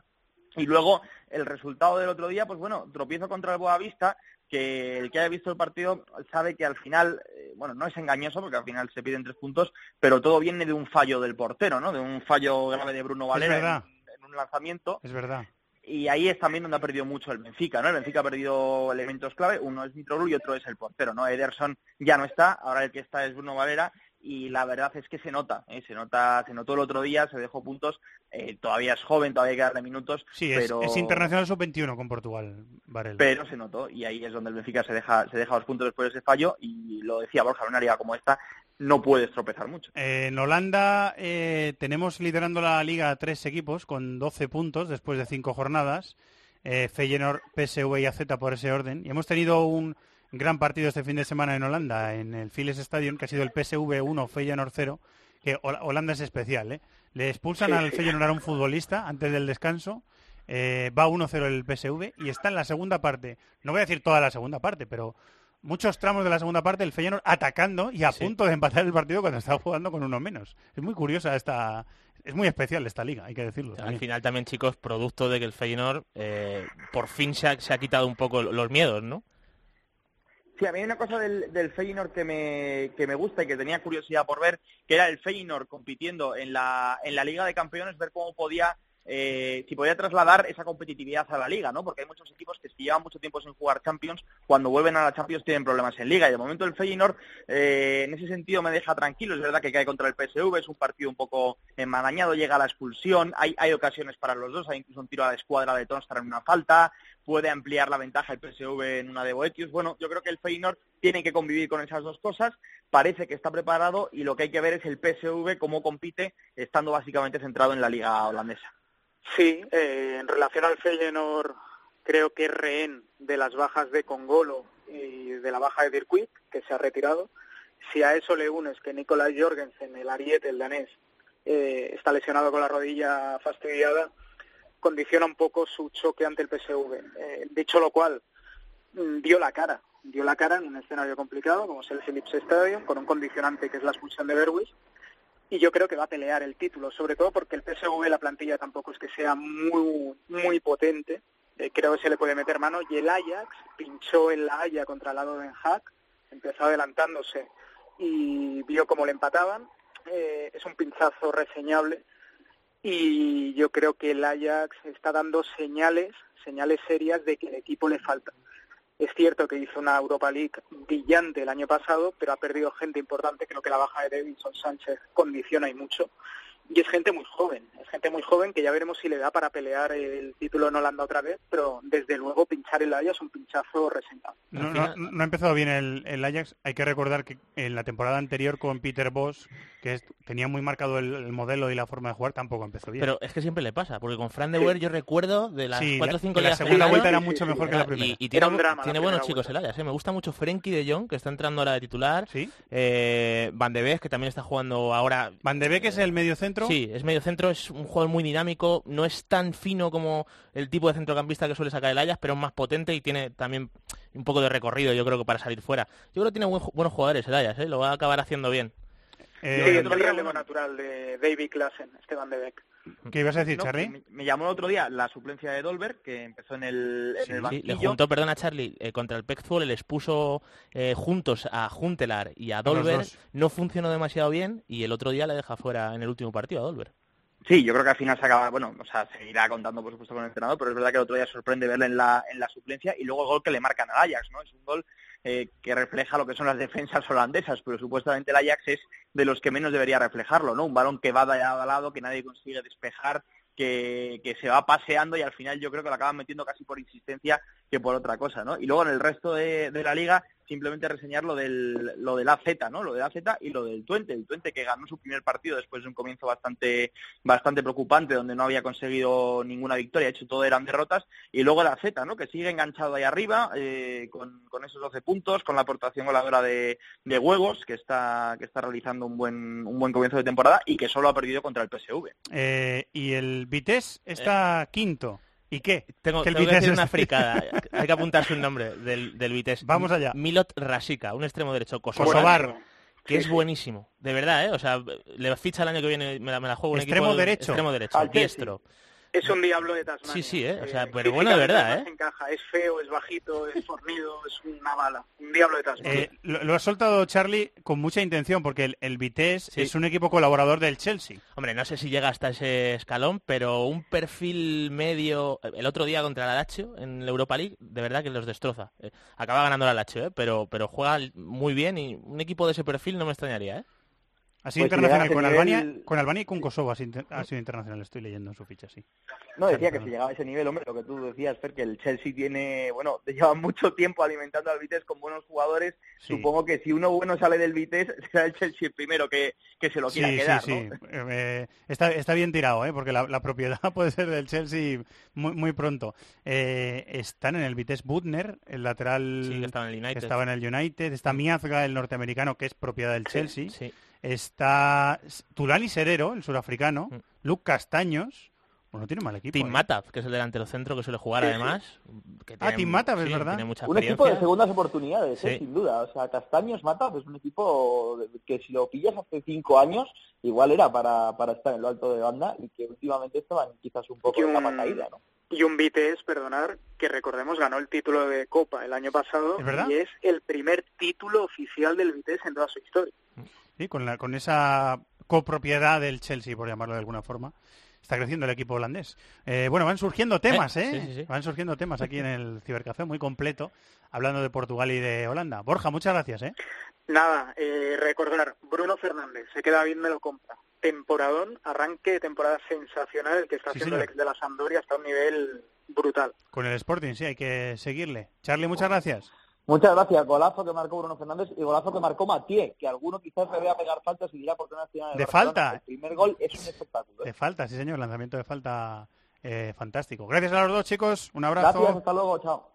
Y luego el resultado del otro día, pues bueno, tropiezo contra el Boavista, que el que haya visto el partido sabe que al final, eh, bueno, no es engañoso porque al final se piden tres puntos, pero todo viene de un fallo del portero, ¿no? De un fallo grave de Bruno Valera en un lanzamiento. Es verdad. Y ahí es también donde ha perdido mucho el Benfica, ¿no? El Benfica ha perdido elementos clave, uno es Mitroglou y otro es el portero, ¿no? Ederson ya no está, ahora el que está es Bruno Valera y la verdad es que se nota, ¿eh? se nota, se notó el otro día, se dejó puntos, eh, todavía es joven, todavía hay que darle minutos, Sí, es, pero es internacional sub-21 con Portugal, Varela. pero se notó y ahí es donde el Benfica se deja se deja los puntos después de ese fallo y lo decía Borja, una liga como esta no puedes tropezar mucho. Eh, en Holanda eh, tenemos liderando la liga a tres equipos con 12 puntos después de cinco jornadas. Eh, Feyenoord, PSV y AZ por ese orden. Y hemos tenido un gran partido este fin de semana en Holanda, en el Philips Stadium, que ha sido el PSV 1, Feyenoord 0. Que Hol- Holanda es especial, ¿eh? Le expulsan al. Feyenoord a un futbolista antes del descanso. eh, va 1-0 el PSV y está en la segunda parte. No voy a decir toda la segunda parte, pero muchos tramos de la segunda parte el Feyenoord atacando y a punto de empatar el partido cuando está jugando con uno menos. Es muy curiosa esta... Es muy especial esta liga, hay que decirlo. Al final también, chicos, producto de que el Feyenoord eh, por fin se ha, se ha quitado un poco los miedos, ¿no? Sí, a mí hay una cosa del, del Feyenoord que me, que me gusta y que tenía curiosidad por ver, que era el Feyenoord compitiendo en la, en la Liga de Campeones, ver cómo podía, eh, si podía trasladar esa competitividad a la Liga, ¿no? Porque hay muchos equipos que si llevan mucho tiempo sin jugar Champions, cuando vuelven a la Champions tienen problemas en Liga. Y de momento el Feyenoord, eh, en ese sentido, me deja tranquilo. Es verdad que cae contra el PSV, es un partido un poco enmarañado, llega a la expulsión, hay, hay ocasiones para los dos, hay incluso un tiro a la escuadra de Tonstar en una falta, puede ampliar la ventaja el PSV en una de Boetius. Bueno, yo creo que el Feyenoord tiene que convivir con esas dos cosas, parece que está preparado y lo que hay que ver es el PSV cómo compite, estando básicamente centrado en la liga holandesa. Sí, eh, en relación al Feyenoord, creo que es rehén de las bajas de Congolo y de la baja de Dirkwick, que se ha retirado. Si a eso le unes que Nicolás Jorgensen, el ariete, el danés, eh, está lesionado con la rodilla fastidiada, condiciona un poco su choque ante el PSV. Eh, dicho lo cual, mm, dio la cara, dio la cara en un escenario complicado como es el Philips Stadium, con un condicionante que es la expulsión de Berwis, y yo creo que va a pelear el título, sobre todo porque el PSV, la plantilla tampoco es que sea muy, muy potente, eh, creo que se le puede meter mano, y el Ajax pinchó en la Haya contra el lado de Den Haag, empezó adelantándose y vio cómo le empataban, Eh, es un pinchazo reseñable, y yo creo que el Ajax está dando señales, señales serias de que el equipo le falta. Es cierto que hizo una Europa League brillante el año pasado, pero ha perdido gente importante. Creo que la baja de Davinson Sánchez condiciona y mucho. Y es gente muy joven, es gente muy joven que ya veremos si le da para pelear el título en Holanda otra vez, pero desde luego pinchar el Ajax es un pinchazo reseñado. No, no- no ha empezado bien el, el Ajax. Hay que recordar que en la temporada anterior con Peter Boss, que es- tenía muy marcado el, el modelo y la forma de jugar, tampoco empezó bien. Pero es que siempre le pasa, porque con Fran de Boer yo recuerdo de las Sí, 4 la- o 5 que la segunda vuelta era mucho mejor que la primera. Y, y Era tiene, un drama tiene buenos chicos el Ajax, ¿eh? Me gusta mucho Frenkie de Jong, que está entrando ahora de titular. Eh, Van de Beek, que también está jugando ahora. Van de Beek es el medio centro. Sí, es medio centro, es un jugador muy dinámico, no es tan fino como el tipo de centrocampista que suele sacar el Ajax, pero es más potente y tiene también un poco de recorrido, yo creo que para salir fuera. Yo creo que tiene buen- buenos jugadores el Ajax, ¿eh? lo va a acabar haciendo bien. sí, el relevo natural de David Klassen, Esteban de Beek. ¿Qué ibas a decir, No, Charlie? Me, me llamó el otro día la suplencia de Dolberg, que empezó en el, en Sí, le juntó, perdona Charlie, eh, contra el Pekzwolle les puso eh, juntos a Juntelar y a los Dolber, dos. no funcionó demasiado bien y el otro día le deja fuera en el último partido a Dolber. Sí, yo creo que al final se acaba, bueno, o sea, seguirá contando por supuesto con el entrenador, pero es verdad que el otro día sorprende verle en la, en la suplencia y luego el gol que le marcan al Ajax, ¿no? Es un gol eh, que refleja lo que son las defensas holandesas, pero supuestamente el Ajax es de los que menos debería reflejarlo, ¿no? Un balón que va de lado a lado, que nadie consigue despejar, que, que se va paseando y al final yo creo que lo acaban metiendo casi por insistencia que por otra cosa, ¿no? Y luego en el resto de, de la liga simplemente reseñar lo del, lo del AZ, ¿no? Lo del AZ y lo del Twente, el Twente que ganó su primer partido después de un comienzo bastante bastante preocupante donde no había conseguido ninguna victoria, de hecho todo eran derrotas, y luego el AZ, ¿no? Que sigue enganchado ahí arriba eh, con, con esos 12 puntos, con la aportación goleadora de, de Huevos, que está que está realizando un buen un buen comienzo de temporada y que solo ha perdido contra el PSV. Eh, y el Vitesse está quinto. ¿Y qué? Tengo, Que el tengo que decir Vitesse una es- fricada. Hay que apuntarse un nombre del, del Vitesse. Vamos allá. Milot Rasika, un extremo derecho. Kosovar. Kosovar. Que Sí, es sí. buenísimo. De verdad, ¿eh? O sea, le ficha el año que viene, me la, me la juego un Extremo equipo... derecho. Extremo derecho, Al Chelsea. diestro. Es un diablo de Tasmania. Sí, sí, ¿eh? O sea, Eh, pero bueno de verdad, ¿eh? encaja. Es feo, es bajito, es fornido, es una bala. Un diablo de Tasmania. Eh, lo, lo ha soltado Charlie con mucha intención, porque el, el Vitesse Sí. es un equipo colaborador del Chelsea. Hombre, no sé si llega hasta ese escalón, pero un perfil medio... El otro día contra la Lazio en la Europa League, de verdad que los destroza. Eh, acaba ganando la Lazio, ¿eh? Pero, pero juega muy bien y un equipo de ese perfil no me extrañaría, ¿eh? Ha sido Pues si internacional a con ese Albania, nivel- con Albania y con Kosovo ha sido, inter- ha sido internacional, estoy leyendo en su ficha, sí. No, decía que si llegaba a ese nivel, hombre, lo que tú decías, Fer, que el Chelsea tiene, bueno, lleva mucho tiempo alimentando al Vitesse con buenos jugadores. Sí. Supongo que si uno bueno sale del Vitesse, será el Chelsea el primero que, que se lo quiera sí, quedar, sí, ¿no? sí. Eh, está, está bien tirado, ¿eh? porque la, la propiedad puede ser del Chelsea muy, muy pronto. Eh, están en el Vitesse Butner, el lateral Sí, que estaba en el que United. estaba en el United. Está Miazga, el norteamericano, que es propiedad del Chelsea. Sí. Está Tulani Serero, el surafricano, Mm. Luke Castaños, bueno, no tiene mal equipo. Tim ¿eh? Mataf, que es el delantero centro que suele jugar Sí, sí. además. que Ah, tiene- Tim Mataf, es sí, verdad. Tiene mucha Un equipo de segundas oportunidades, ¿eh? Sin duda. O sea, Castaños Mata es un equipo que si lo pillas hace cinco años, igual era para, para estar en lo alto de banda y que últimamente estaban quizás un poco Y en la un- caída, ¿no? Y un Vitesse, perdonar, que recordemos ganó el título de Copa el año pasado ¿Es verdad? y es el primer título oficial del Vitesse en toda su historia. Sí, con, la, con esa copropiedad del Chelsea, por llamarlo de alguna forma. Está creciendo el equipo holandés. Eh, bueno, van surgiendo temas, ¿eh? sí, sí, sí. Van surgiendo temas aquí en el Cibercafé, muy completo, hablando de Portugal y de Holanda. Borja, muchas gracias, ¿eh? Nada, eh, recordar, Bruno Fernández, se queda bien, me lo compra. Temporadón, arranque de temporada sensacional el que está Sí, haciendo el señor. ex de la Sampdoria hasta un nivel brutal. Con el Sporting, sí, hay que seguirle. Charlie, muchas gracias. Muchas gracias. Golazo que marcó Bruno Fernández y golazo que marcó Matié, que alguno quizás le vea pegar faltas y dirá por qué no final De falta. El primer gol es un espectáculo. ¿eh? De falta, sí, señor. Lanzamiento de falta eh, fantástico. Gracias a los dos, chicos. Un abrazo. Gracias, hasta luego, chao.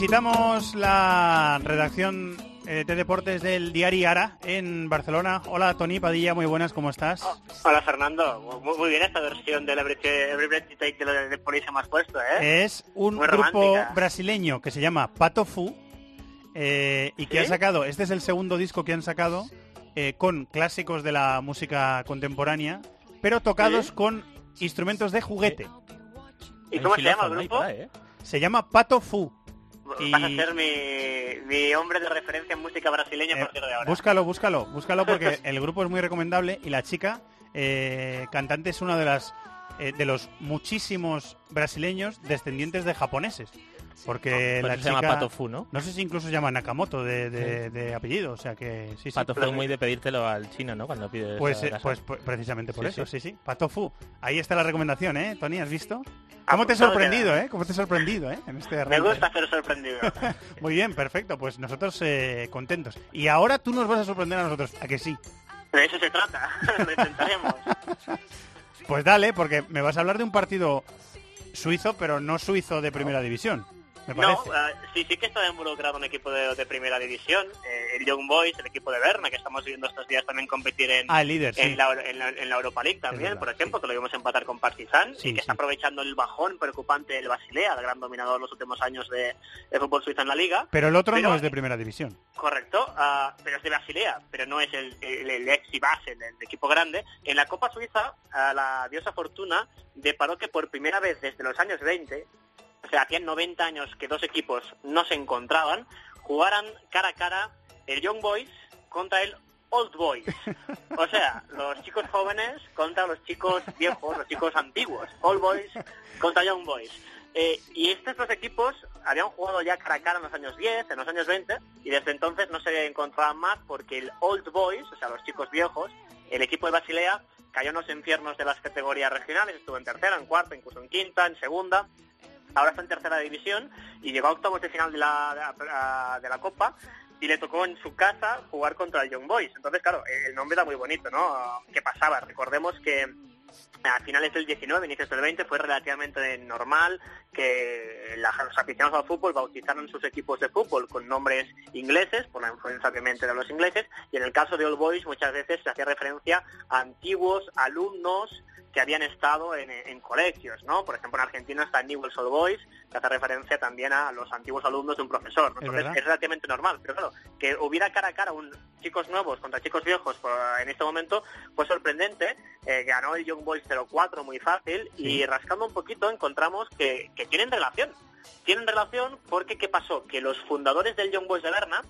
Visitamos la redacción eh, de deportes del diario Ara en Barcelona. Hola, Tony Padilla, muy buenas, ¿cómo estás? Hola Fernando, muy, muy bien esta versión del Every, Every Breath You Take de, lo de, de Police más puesto, ¿eh? Es un Muy grupo romántica. brasileño que se llama Pato Fu eh, y que ¿Sí? ha sacado, este es el segundo disco que han sacado eh, con clásicos de la música contemporánea, pero tocados ¿Sí? con instrumentos de juguete. ¿Y cómo se llama el grupo? Se llama Pato Fu. Y- Vas a ser mi, mi hombre de referencia en música brasileña a Eh, partir de ahora. Búscalo, búscalo, búscalo porque el grupo es muy recomendable y la chica eh, cantante es una de las eh, de los muchísimos brasileños descendientes de japoneses. Porque Por la se llama chica- Pato Fu, ¿no? No sé si incluso se llama Nakamoto de, de- de apellido, o sea que sí, sí. Pato fue muy de pedírtelo al chino, ¿no? Cuando pides Pues, eh, pues, pues precisamente por Sí, eso, sí. sí, sí. Pato Fu. Ahí está la recomendación, ¿eh? Tony, ¿has visto? ¿Cómo te he Apuntado sorprendido, queda. eh? ¿Cómo te he sorprendido, eh? En este Me gusta ser sorprendido. Muy bien, perfecto. Pues nosotros eh, contentos. Y ahora tú nos vas a sorprender a nosotros, ¿a que sí? De eso se trata, lo intentaremos. Pues dale, porque me vas a hablar de un partido suizo, pero no suizo de primera división, me No, eh, sí, sí que está involucrado un equipo de, de primera división, eh, el Young Boys, el equipo de Berna, que estamos viendo estos días también competir en, Ah, el líder, sí. en, la, en la- en la Europa League también, verdad, por ejemplo, que lo vimos empatar con Partizan, Sí, y que está aprovechando el bajón preocupante del Basilea, el gran dominador en los últimos años de, de fútbol suizo en la liga. Pero el otro Pero- no es de primera división. Correcto, ah, pero es de Basilea, pero no es el, el, el ex y base del equipo grande. En la Copa Suiza, ah, la diosa Fortuna deparó que por primera vez desde los años 20, o sea, hacían 90 años que dos equipos no se encontraban, jugaran cara a cara el Young Boys contra el Old Boys. O sea, los chicos jóvenes contra los chicos viejos, los chicos antiguos. Old Boys contra Young Boys. Eh, y estos dos equipos habían jugado ya cara a cara en los años 10, en los años 20, y desde entonces no se encontraban más porque el Old Boys, o sea, los chicos viejos, el equipo de Basilea, cayó en los infiernos de las categorías regionales, estuvo en tercera, en cuarta, incluso en quinta, en segunda, ahora está en tercera división y llegó a octavos de final de la, de la, Copa y le tocó en su casa jugar contra el Young Boys. Entonces, claro, el nombre era muy bonito, ¿no? ¿Qué pasaba? Recordemos que a finales del 19, inicios del 20, fue relativamente normal que los aficionados al fútbol bautizaron sus equipos de fútbol con nombres ingleses, por la influencia obviamente de los ingleses, y en el caso de All Boys muchas veces se hacía referencia a antiguos alumnos que habían estado en, en colegios, ¿no? Por ejemplo, en Argentina está Newell's Old Boys, que hace referencia también a los antiguos alumnos de un profesor. ¿no? Es Entonces, es relativamente normal. Pero claro, que hubiera cara a cara un chicos nuevos contra chicos viejos por- en este momento fue sorprendente. Eh, ganó el Young Boys 0-4 muy fácil y rascando un poquito encontramos que, que tienen relación. Tienen relación porque, ¿qué pasó? Que los fundadores del Young Boys de Berna,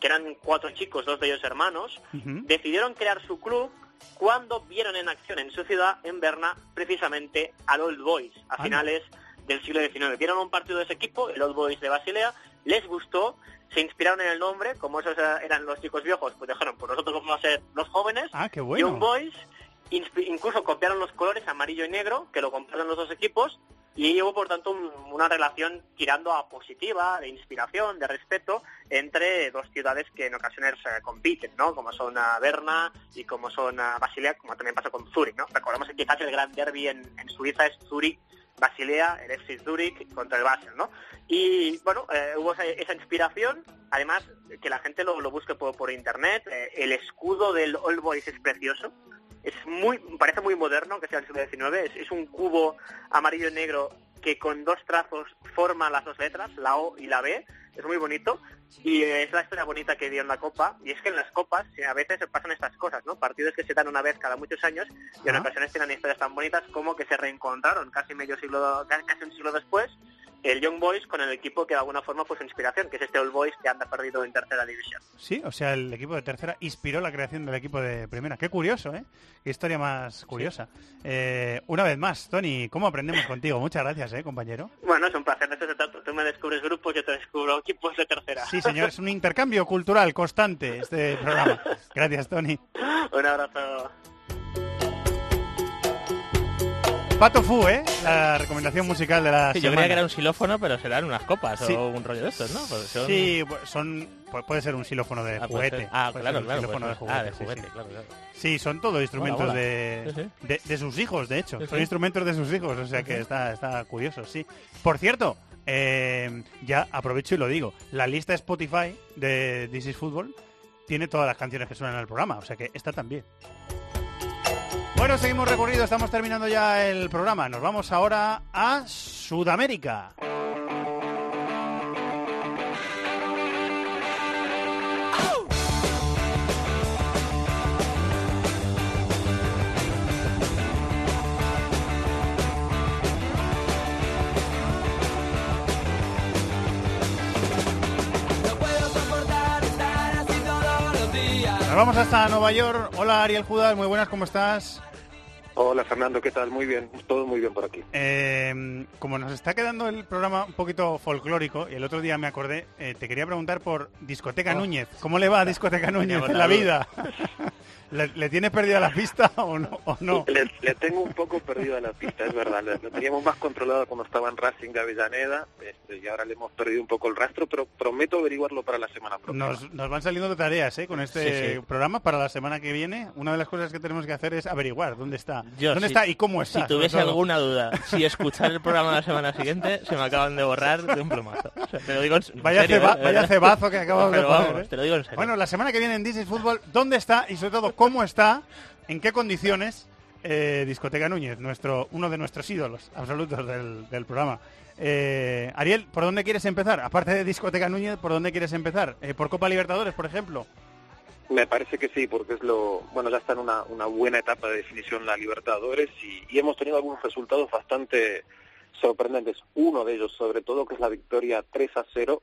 que eran cuatro chicos, dos de ellos hermanos, decidieron crear su club cuando vieron en acción en su ciudad, en Berna, precisamente al Old Boys, a finales del siglo XIX. Vieron un partido de ese equipo, el Old Boys de Basilea, les gustó, se inspiraron en el nombre, como esos eran los chicos viejos, pues dijeron, pues nosotros vamos a ser los jóvenes, Ah, qué bueno. Young Boys, incluso copiaron los colores amarillo y negro, que lo compraron los dos equipos, y hubo por tanto un- una relación tirando a positiva, de inspiración, de respeto, entre dos ciudades que en ocasiones eh, compiten, ¿no? Como son ah, Berna y como son ah, Basilea, como también pasó con Zurich, ¿no? Recordemos que quizás el gran derby en, en Suiza es Zurich Basilea, el FC Zurich contra el Basel, ¿no? Y bueno, eh, hubo esa, inspiración, además que la gente lo, lo busque por, por internet, eh, el escudo del All Boys es precioso, es muy, parece muy moderno, que sea el siglo XIX, es, es un cubo amarillo negro que con dos trazos forma las dos letras, la O y la B, es muy bonito y es la historia bonita que dio en la Copa. Y es que en las Copas eh, a veces se pasan estas cosas, ¿no? Partidos que se dan una vez cada muchos años y en ocasiones tienen historias tan bonitas como que se reencontraron casi medio siglo, casi un siglo después el Young Boys con el equipo que de alguna forma fue su inspiración, que es este All Boys que anda perdido en tercera división. Sí, o sea, el equipo de tercera inspiró la creación del equipo de primera. Qué curioso, ¿eh? Qué historia más curiosa. Eh, una vez más, Tony, ¿cómo aprendemos contigo? Muchas gracias, ¿eh, compañero? Bueno, es un placer, se trata. Tú me descubres grupos, yo te descubro equipos de tercera. Sí, señor, es un intercambio cultural constante este programa. Gracias, Tony. un abrazo. Pato Fu, ¿eh? La recomendación musical de la Sí, yo creía que era un xilófono, pero serán unas copas Sí. o un rollo de estos, ¿no? Porque son- Sí, pu- son, pu- puede ser un xilófono de Ah, juguete. Ah, Puede claro, claro, xilófono de juguete. Ah, de juguete, sí. claro, claro. Sí, son todos instrumentos. De. De, de sus hijos, de hecho. Son instrumentos de sus hijos, o sea que está, está curioso, sí. Por cierto, eh, ya aprovecho y lo digo. La lista Spotify de This is Football tiene todas las canciones que suenan en el programa, o sea que esta también. Bueno, seguimos recorrido, estamos terminando ya el programa. Nos vamos ahora a Sudamérica. Nos vamos hasta Nueva York. Hola Ariel Judas, muy buenas, ¿cómo estás? Hola Fernando, ¿qué tal? Muy bien, todo muy bien por aquí. Eh, como nos está quedando el programa un poquito folclórico, y el otro día me acordé, eh, te quería preguntar por Discoteca Oh. Núñez. ¿Cómo le va a Discoteca Núñez en la vida? ¿Le, le tienes perdida la pista o no? o no? Le, le tengo un poco perdido la pista, es verdad. Lo, lo teníamos más controlado cuando estaba en Racing de Avellaneda este, y ahora le hemos perdido un poco el rastro, pero prometo averiguarlo para la semana próxima. Nos, nos van saliendo de tareas ¿eh? con este Sí, sí. programa para la semana que viene. Una de las cosas que tenemos que hacer es averiguar dónde está. Yo, ¿Dónde si- está y cómo está? Si tuviese alguna duda, si escuchar el programa la semana siguiente, se me acaban de borrar de un plumazo. O sea, te lo digo en, en Vaya, serio, ceba- ¿eh? vaya cebazo que acabamos Pero de poner. vamos, ¿eh? te lo digo en serio. Bueno, la semana que viene en This is Fútbol, ¿dónde está y sobre todo cómo está, en qué condiciones eh, Discoteca Núñez, nuestro uno de nuestros ídolos absolutos del, programa? Eh, Ariel, ¿por dónde quieres empezar? Aparte de Discoteca Núñez, ¿por dónde quieres empezar? Eh, ¿Por Copa Libertadores, por ejemplo? Me parece que sí, porque es lo bueno ya está en una, una buena etapa de definición la Libertadores y, y hemos tenido algunos resultados bastante sorprendentes. Uno de ellos, sobre todo, que es la victoria 3 a 0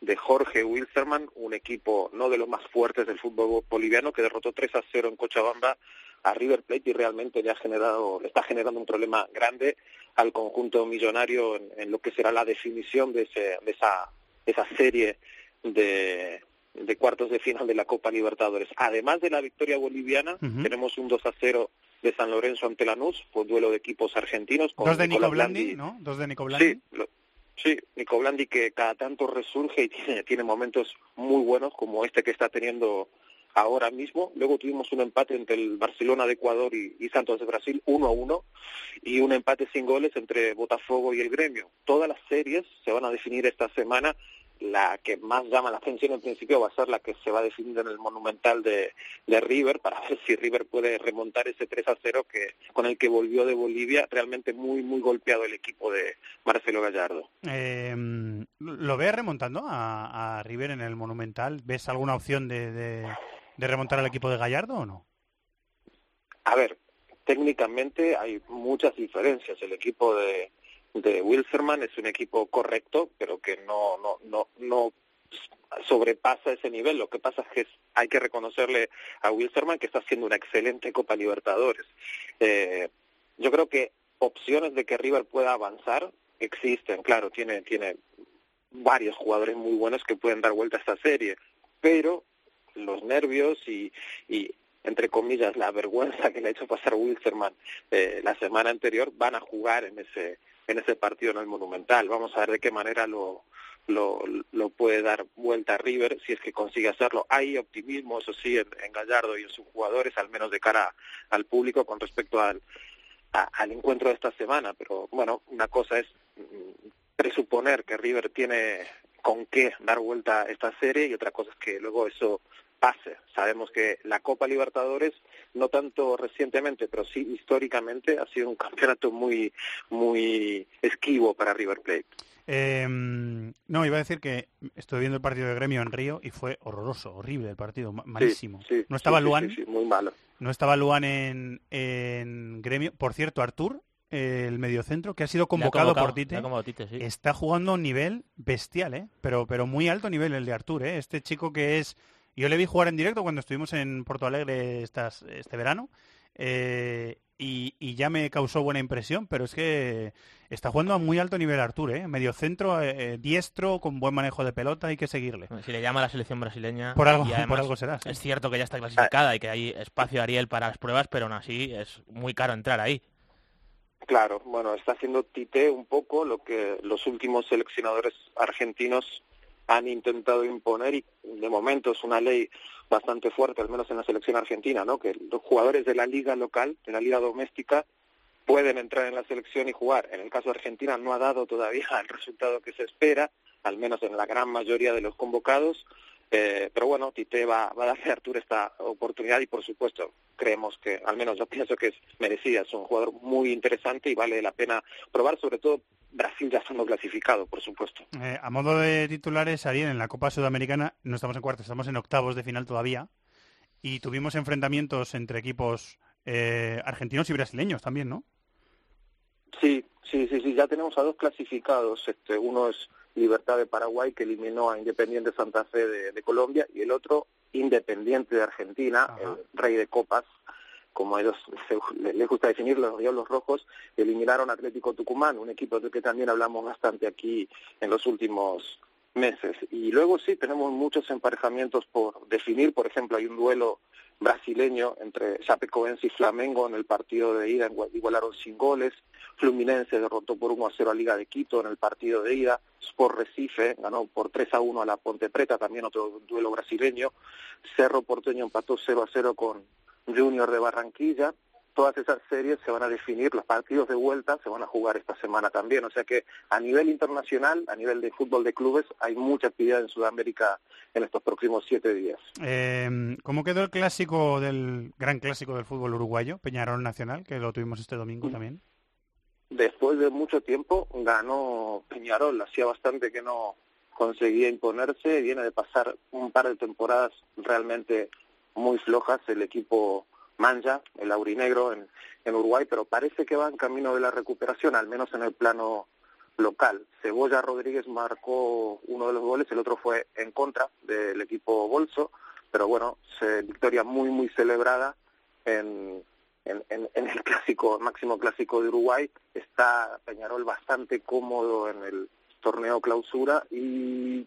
de Jorge Wilstermann, un equipo no de los más fuertes del fútbol boliviano, que derrotó 3 a 0 en Cochabamba a River Plate y realmente le ha generado, le está generando un problema grande al conjunto millonario en, en lo que será la definición de, ese, de esa, de esa serie de, de cuartos de final de la Copa Libertadores. Además de la victoria boliviana, tenemos un 2 a 0 de San Lorenzo ante Lanús, fue un duelo de equipos argentinos. Con Dos de Nico Blandi, ¿no? Dos de Nico Blandi. Sí, lo- sí, Nico Blandi que cada tanto resurge y tiene, momentos muy buenos como este que está teniendo ahora mismo. Luego tuvimos un empate entre el Barcelona de Ecuador y, y Santos de Brasil, 1 a 1, y un empate sin goles entre Botafogo y el Gremio. Todas las series se van a definir esta semana. La que más llama la atención en principio va a ser la que se va a definir en el Monumental de, de River para ver si River puede remontar ese 3 a 0 que, con el que volvió de Bolivia. Realmente muy, muy golpeado el equipo de Marcelo Gallardo. Eh, ¿Lo ves remontando a, a River en el Monumental? ¿Ves alguna opción de, de- de remontar al equipo de Gallardo o no? A ver, técnicamente hay muchas diferencias. El equipo de, de Wilserman es un equipo correcto, pero que no, no, no, no sobrepasa ese nivel. Lo que pasa es que hay que reconocerle a Wilserman que está haciendo una excelente Copa Libertadores. Eh, yo creo que opciones de que River pueda avanzar existen, claro, tiene, tiene varios jugadores muy buenos que pueden dar vuelta a esta serie, pero los nervios y, y entre comillas, la vergüenza que le ha hecho pasar Wilstermann eh, la semana anterior, van a jugar en ese en ese partido en el Monumental. Vamos a ver de qué manera lo, lo, puede dar vuelta a River si es que consigue hacerlo. Hay optimismo, eso sí, en, Gallardo y en sus jugadores, al menos de cara al público con respecto al, al encuentro de esta semana. Pero bueno, una cosa es mm, presuponer que River tiene con qué dar vuelta esta serie y otra cosa es que luego eso pase. Sabemos que la Copa Libertadores, no tanto recientemente, pero sí históricamente, ha sido un campeonato muy, muy esquivo para River Plate. Eh, no, iba a decir que estoy viendo el partido de Gremio en Río y fue horroroso, horrible el partido, ma- malísimo. Sí, sí, no estaba sí, Luan, sí, sí, muy malo. no estaba Luan en, en Gremio. Por cierto, Artur, el mediocentro, que ha sido convocado, convocado, por Tite, le ha convocado Tite, sí. está jugando a un nivel bestial, ¿eh? Pero, pero muy alto nivel el de Artur, ¿eh? Este chico que es... Yo le vi jugar en directo cuando estuvimos en Porto Alegre estas, este verano eh, y, y ya me causó buena impresión, pero es que está jugando a muy alto nivel Artur, ¿eh? Mediocentro, eh, eh, diestro, con buen manejo de pelota, hay que seguirle. Si le llama a la selección brasileña. Por algo- además por algo será, sí. Es cierto que ya está clasificada y que hay espacio Ariel para las pruebas, pero aún así es muy caro entrar ahí. Claro, bueno, está haciendo Tite un poco lo que los últimos seleccionadores argentinos han intentado imponer y de momento es una ley bastante fuerte, al menos en la selección argentina, ¿no? Que los jugadores de la liga local, de la liga doméstica, pueden entrar en la selección y jugar. En el caso de Argentina no ha dado todavía el resultado que se espera, al menos en la gran mayoría de los convocados, eh, pero bueno, Tite va, va a darle a Arturo esta oportunidad y por supuesto creemos que, al menos yo pienso que es merecida, es un jugador muy interesante y vale la pena probar, sobre todo Brasil ya estando clasificado, por supuesto. Eh, a modo de titulares, Ariel, en la Copa Sudamericana no estamos en cuartos, estamos en octavos de final todavía. Y tuvimos enfrentamientos entre equipos eh, argentinos y brasileños también, ¿no? Sí, sí, sí, sí, ya tenemos a dos clasificados. Este, uno es Libertad de Paraguay, que eliminó a Independiente Santa Fe de, de Colombia, y el otro Independiente de Argentina, el rey de copas, como ellos se- le- les gusta definir, los Diablos Rojos, eliminaron a Atlético Tucumán, un equipo del que también hablamos bastante aquí en los últimos meses. Y luego sí, tenemos muchos emparejamientos por definir, por ejemplo, hay un duelo brasileño entre Chapecoense y Flamengo en el partido de ida, igual- igualaron sin goles, Fluminense derrotó por 1 a 0 a Liga de Quito en el partido de ida, Sport Recife ganó por 3 a 1 a la Ponte Preta, también otro duelo brasileño, Cerro Porteño empató 0 a 0 con Junior de Barranquilla, todas esas series se van a definir, los partidos de vuelta se van a jugar esta semana también, o sea que a nivel internacional, a nivel de fútbol de clubes, hay mucha actividad en Sudamérica en estos próximos siete días. Eh, ¿Cómo quedó el clásico del gran clásico del fútbol uruguayo, Peñarol Nacional, que lo tuvimos este domingo también? Después de mucho tiempo ganó Peñarol, hacía bastante que no conseguía imponerse, viene de pasar un par de temporadas realmente muy flojas el equipo Manja, el aurinegro en, en Uruguay, pero parece que va en camino de la recuperación, al menos en el plano local. Cebolla Rodríguez marcó uno de los goles, el otro fue en contra del equipo Bolso, pero bueno, se, victoria muy, muy celebrada en, en, el clásico, máximo clásico de Uruguay. Está Peñarol bastante cómodo en el torneo clausura y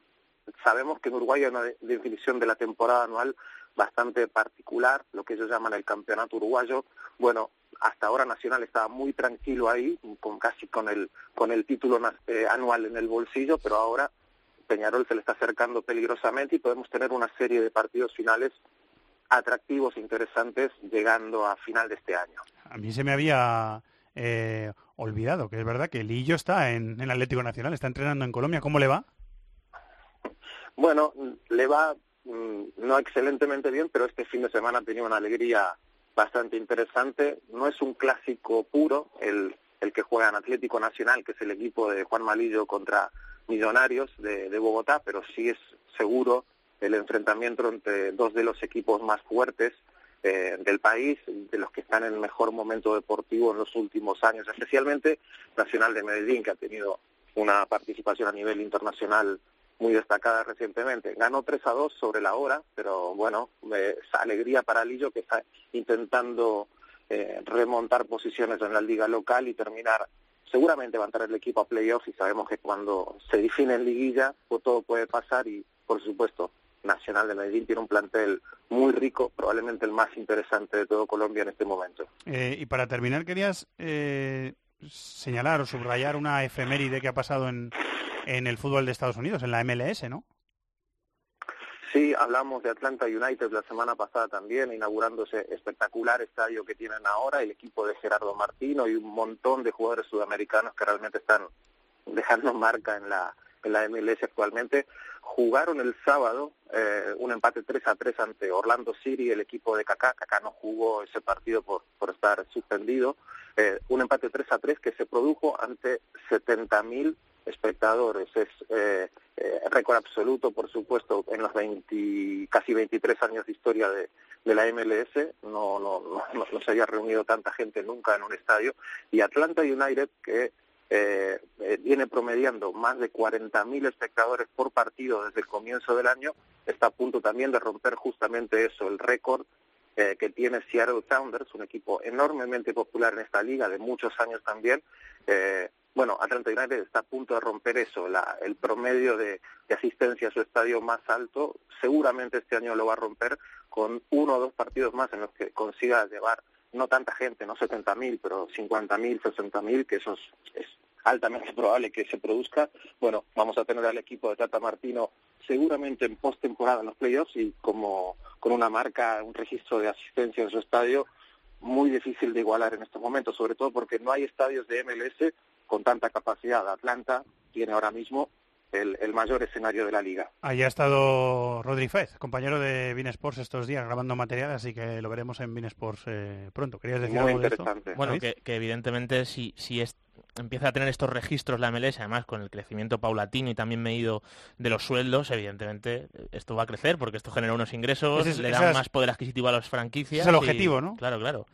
sabemos que en Uruguay hay una de- definición de la temporada anual bastante particular, lo que ellos llaman el campeonato uruguayo. Bueno, hasta ahora Nacional estaba muy tranquilo ahí, con casi con el con el título eh, anual en el bolsillo, pero ahora Peñarol se le está acercando peligrosamente y podemos tener una serie de partidos finales atractivos, interesantes, llegando a final de este año. A mí se me había eh, olvidado que es verdad que Lillo está en el Atlético Nacional, está entrenando en Colombia. ¿Cómo le va? Bueno, le va no excelentemente bien, pero este fin de semana ha tenido una alegría bastante interesante. No es un clásico puro el, el que juega en Atlético Nacional, que es el equipo de Juan Malillo contra Millonarios de, de Bogotá, pero sí es seguro el enfrentamiento entre dos de los equipos más fuertes eh, del país, de los que están en mejor momento deportivo en los últimos años, especialmente Nacional de Medellín, que ha tenido una participación a nivel internacional muy destacada recientemente. Ganó 3 a 2 sobre la hora, pero bueno, esa alegría para Lillo que está intentando eh, remontar posiciones en la liga local y terminar, seguramente va a entrar el equipo a playoffs y sabemos que cuando se define en liguilla pues todo puede pasar y por supuesto Nacional de Medellín tiene un plantel muy rico, probablemente el más interesante de todo Colombia en este momento. Eh, y para terminar, querías eh, señalar o subrayar una efeméride que ha pasado en, en el fútbol de Estados Unidos, en la MLS, ¿no? Sí, hablamos de Atlanta United la semana pasada también, inaugurando ese espectacular estadio que tienen ahora, el equipo de Gerardo Martino y un montón de jugadores sudamericanos que realmente están dejando marca en la, en la MLS actualmente. Jugaron el sábado eh, un empate 3 a 3 ante Orlando City, el equipo de Kaká. Kaká no jugó ese partido por, por estar suspendido. Eh, un empate 3 a 3 que se produjo ante 70.000 espectadores. Es eh, eh, récord absoluto, por supuesto, en los 20, casi 23 años de historia de, de la MLS. No, no, no, no, se había reunido tanta gente nunca en un estadio. Y Atlanta United, que eh, eh, viene promediando más de 40.000 espectadores por partido desde el comienzo del año, está a punto también de romper justamente eso, el récord eh, que tiene Seattle Sounders, un equipo enormemente popular en esta liga, de muchos años también. Eh, bueno, Atlanta United está a punto de romper eso, la, el promedio de, asistencia a su estadio más alto. Seguramente este año lo va a romper con uno o dos partidos más en los que consiga llevar no tanta gente, no 70.000, pero 50.000, 60.000, que eso es, es altamente probable que se produzca. Bueno, vamos a tener al equipo de Tata Martino seguramente en postemporada en los playoffs y como con una marca, un registro de asistencia en su estadio muy difícil de igualar en estos momentos, sobre todo porque no hay estadios de MLS con tanta capacidad. Atlanta tiene ahora mismo el, el, mayor escenario de la liga. Ahí ha estado Rodri Fez, compañero de Bean Sports estos días grabando material, así que lo veremos en Bean Sports eh, pronto. ¿Querías decir Muy algo interesante. de esto? Bueno, que, que, evidentemente si, si es, empieza a tener estos registros la MLS, además con el crecimiento paulatino y también medido de los sueldos, evidentemente esto va a crecer porque esto genera unos ingresos, es, le da más poder adquisitivo a las franquicias. Es el objetivo, y, ¿no? Claro, claro.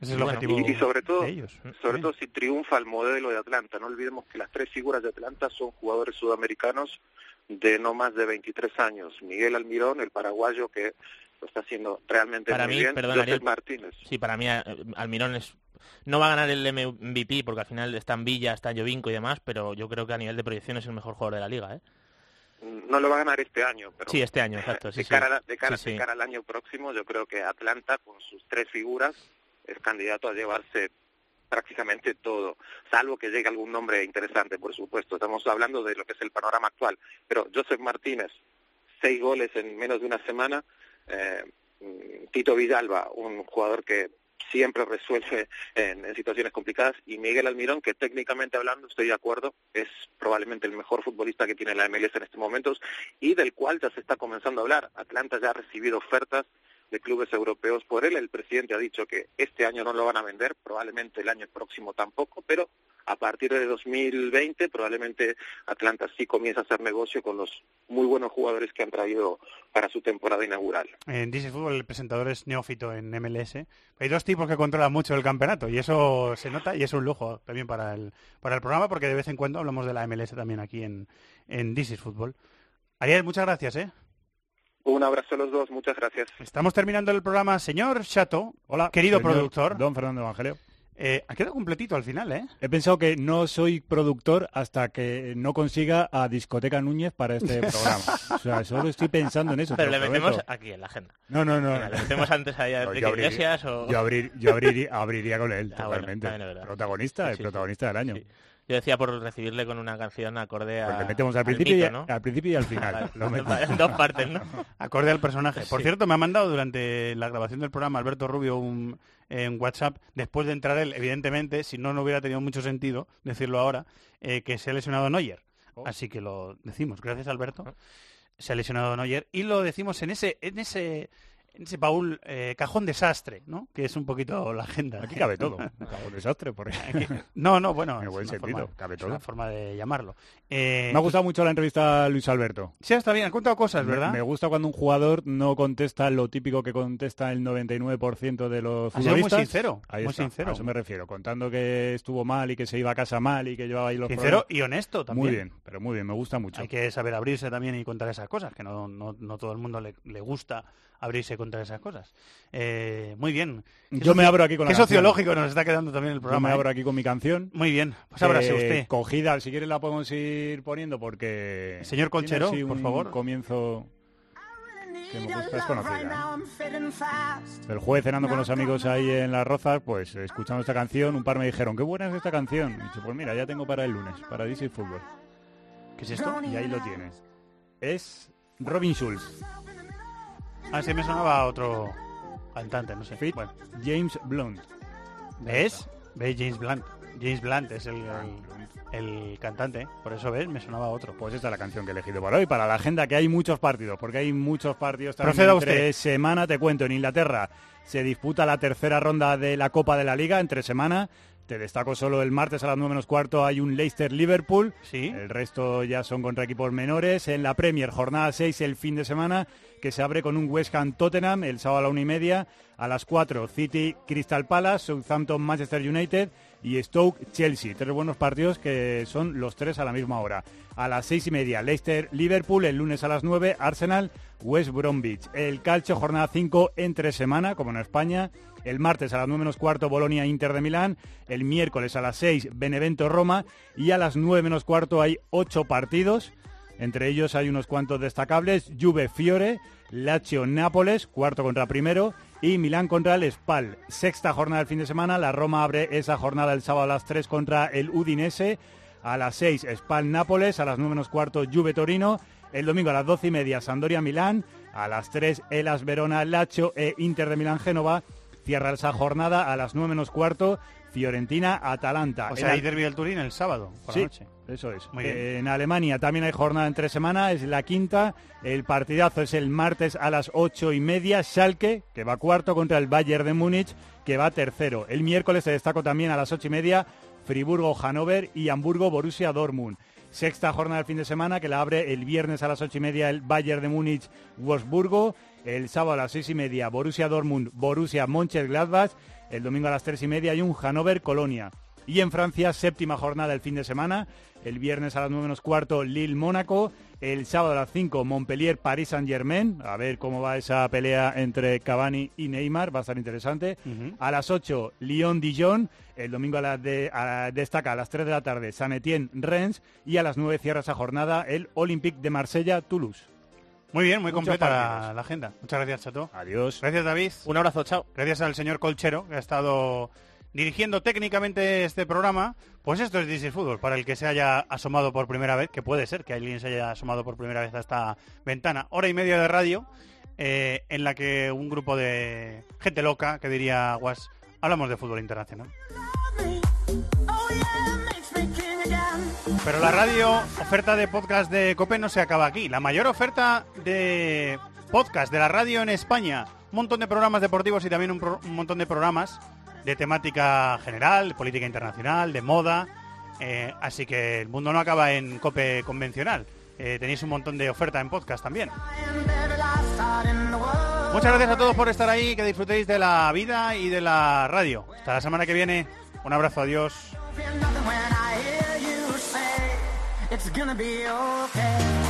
Ese es el objetivo y, y sobre todo, de ellos. sobre todo si triunfa el modelo de Atlanta. No olvidemos que las tres figuras de Atlanta son jugadores sudamericanos de no más de 23 años. Miguel Almirón, el paraguayo que lo está haciendo realmente para muy mí, bien. Perdón, Ariel, Martínez. Sí, para mí eh, Almirón es no va a ganar el MVP porque al final está en Villa, está Jovinko y demás, pero yo creo que a nivel de proyección es el mejor jugador de la liga, ¿eh? No lo va a ganar este año, pero sí, este año, exacto. Sí, de cara, sí. de cara, sí, de cara al año próximo, yo creo que Atlanta con sus tres figuras es candidato a llevarse prácticamente todo, salvo que llegue algún nombre interesante, por supuesto. Estamos hablando de lo que es el panorama actual. Pero Joseph Martínez, seis goles en menos de una semana. Eh, Tito Vidalba, un jugador que siempre resuelve en, situaciones complicadas, y Miguel Almirón, que técnicamente hablando, estoy de acuerdo, es probablemente el mejor futbolista que tiene la MLS en estos momentos y del cual ya se está comenzando a hablar. Atlanta ya ha recibido ofertas de clubes europeos por él. El presidente ha dicho que este año no lo van a vender, probablemente el año próximo tampoco, pero a partir de 2020 probablemente Atlanta sí comienza a hacer negocio con los muy buenos jugadores que han traído para su temporada inaugural. En DC Fútbol el presentador es neófito en MLS. Hay dos tipos que controlan mucho el campeonato y eso se nota y es un lujo también para el, para el programa porque de vez en cuando hablamos de la MLS también aquí en, en DC Fútbol. Ariel, muchas gracias. ¿eh? Un abrazo a los dos, muchas gracias. Estamos terminando el programa. Señor Chato, hola, querido señor productor. Don Fernando Evangelio. Eh, ha quedado completito al final, ¿eh? He pensado que no soy productor hasta que no consiga a Discoteca Núñez para este programa. o sea, solo estoy pensando en eso. Pero le prometo. metemos aquí en la agenda. No, no, no. Le metemos antes a No, Enrique yo abriría- Iglesias o... Yo, abrir- yo abriría, abriría con él, Ah, totalmente. protagonista, Sí, el sí, protagonista del año. Sí. Yo decía por recibirle con una canción acorde a... Pues le metemos al al principio, mito, y, ¿no? al principio y al final. En dos partes, ¿no? Acorde al personaje. Por Sí. cierto, me ha mandado durante la grabación del programa Alberto Rubio un en WhatsApp, después de entrar él, evidentemente, si no, no hubiera tenido mucho sentido decirlo ahora, eh, que se ha lesionado Neuer. Oh. Así que lo decimos. Gracias, Alberto. Se ha lesionado Neuer. Y lo decimos en ese, en ese, baúl eh, cajón desastre, ¿no? Que es un poquito la agenda. Aquí cabe todo. Cago en desastre, por Aquí- No, no, bueno, En buen es sentido, forma- cabe es todo. una forma de llamarlo. Eh, Me ha gustado mucho la entrevista a Luis Alberto. Sí, está bien, ha contado cosas, ¿verdad? Me, gusta cuando un jugador no contesta lo típico que contesta el 99% de los sido muy futbolistas. sincero, Ahí muy está, sincero. A eso me refiero, contando que estuvo mal y que se iba a casa mal y que llevaba ahí los Sincero problemas. y honesto también. Muy bien, pero muy bien, me gusta mucho. Hay que saber abrirse también y contar esas cosas, que no, no, no todo el mundo le, le gusta abrirse y contar esas cosas. Eh, muy bien. Yo me abro aquí con la Qué canción. sociológico nos está quedando también el Yo programa. me ¿eh? abro aquí con mi canción. Muy bien, pues ábrase Eh, usted. Cogida, si quieres la podemos ir poniendo porque... Señor así por favor. comienzo... que es conocida. El jueves cenando con los amigos ahí en Las Rozas, pues escuchando esta canción, un par me dijeron, qué buena es esta canción. Y dije, pues mira, ya tengo para el lunes, para DC Fútbol. ¿Qué es esto? Y ahí lo tienes. Es Robin Schulz. Ah, sí, me sonaba otro cantante, no sé. Fit Bueno, James Blunt. ¿ves? ¿Ves James Blunt? James Blunt es el, el, el cantante, por eso ves, me sonaba otro. Pues esta es la canción que he elegido para hoy, para la agenda, que hay muchos partidos, porque hay muchos partidos también Proceda entre usted. semana, te cuento, en Inglaterra se disputa la tercera ronda de la Copa de la Liga entre semana. Te destaco solo el martes a las 9 menos cuarto hay un Leicester-Liverpool. Sí. El resto ya son contra equipos menores. En la Premier, jornada 6 el fin de semana, que se abre con un West Ham-Tottenham el sábado a la una y media. A las 4, City-Crystal Palace, Southampton-Manchester United y Stoke-Chelsea. Tres buenos partidos que son los tres a la misma hora. A las seis y media, Leicester-Liverpool. El lunes a las 9, Arsenal-West Bromwich. El calcio, jornada 5 entre semana, como en España. El martes a las 9 menos cuarto, Bolonia Inter de Milán. El miércoles a las 6, Benevento Roma. Y a las 9 menos cuarto hay ocho partidos. Entre ellos hay unos cuantos destacables. Juve Fiore, Lazio Nápoles, cuarto contra primero. Y Milán contra el Spal. Sexta jornada del fin de semana. La Roma abre esa jornada el sábado a las 3 contra el Udinese. A las 6, Spal Nápoles. A las 9 menos cuarto, Juve Torino. El domingo a las 12 y media, Sandoria Milán. A las 3, Elas Verona Lazio e Inter de Milán Génova. Cierra esa jornada a las 9 menos cuarto, Fiorentina Atalanta. O sea, hay derbi del Turín el sábado, por Sí, la noche. eso es. Muy bien. Eh, En Alemania también hay jornada entre semana, es la quinta. El partidazo es el martes a las ocho y media. Schalke, que va cuarto contra el Bayern de Múnich, que va tercero. El miércoles se destacó también a las ocho y media Friburgo, Hannover y Hamburgo, Borussia Dortmund. Sexta jornada del fin de semana que la abre el viernes a las ocho y media el Bayern de Múnich, Wolfsburgo. El sábado a las seis y media Borussia Dortmund, Borussia Mönchengladbach. El domingo a las tres y media hay un Hannover, Colonia. Y en Francia, séptima jornada el fin de semana. El viernes a las 9 menos cuarto, Lille-Mónaco. El sábado a las 5, Montpellier-Paris Saint-Germain. A ver cómo va esa pelea entre Cavani y Neymar. Va a estar interesante. A las 8, Lyon-Dijon. El domingo a las de, a- destaca a las 3 de la tarde, Saint-Étienne-Rennes. Y a las 9 cierra esa jornada el Olympique de Marsella-Toulouse. Muy bien, muy Muchos completa la agenda. Muchas gracias, Chato. Adiós. Gracias, David. Un abrazo, chao. Gracias al señor Colchero, que ha estado dirigiendo técnicamente este programa. Pues esto es DC Fútbol, para el que se haya asomado por primera vez, que puede ser que alguien se haya asomado por primera vez a esta ventana. Hora y media de radio, eh, en la que un grupo de gente loca, que diría Guas, hablamos de fútbol internacional. Pero la radio, oferta de podcast de Cope no se acaba aquí. La mayor oferta de podcast de la radio en España. Un montón de programas deportivos y también un, montón de programas de temática general, de política internacional, de moda. Eh, así que el mundo no acaba en Cope convencional. Eh, tenéis un montón de oferta en podcast también. Muchas gracias a todos por estar ahí, que disfrutéis de la vida y de la radio. Hasta la semana que viene. Un abrazo, adiós. It's gonna be okay.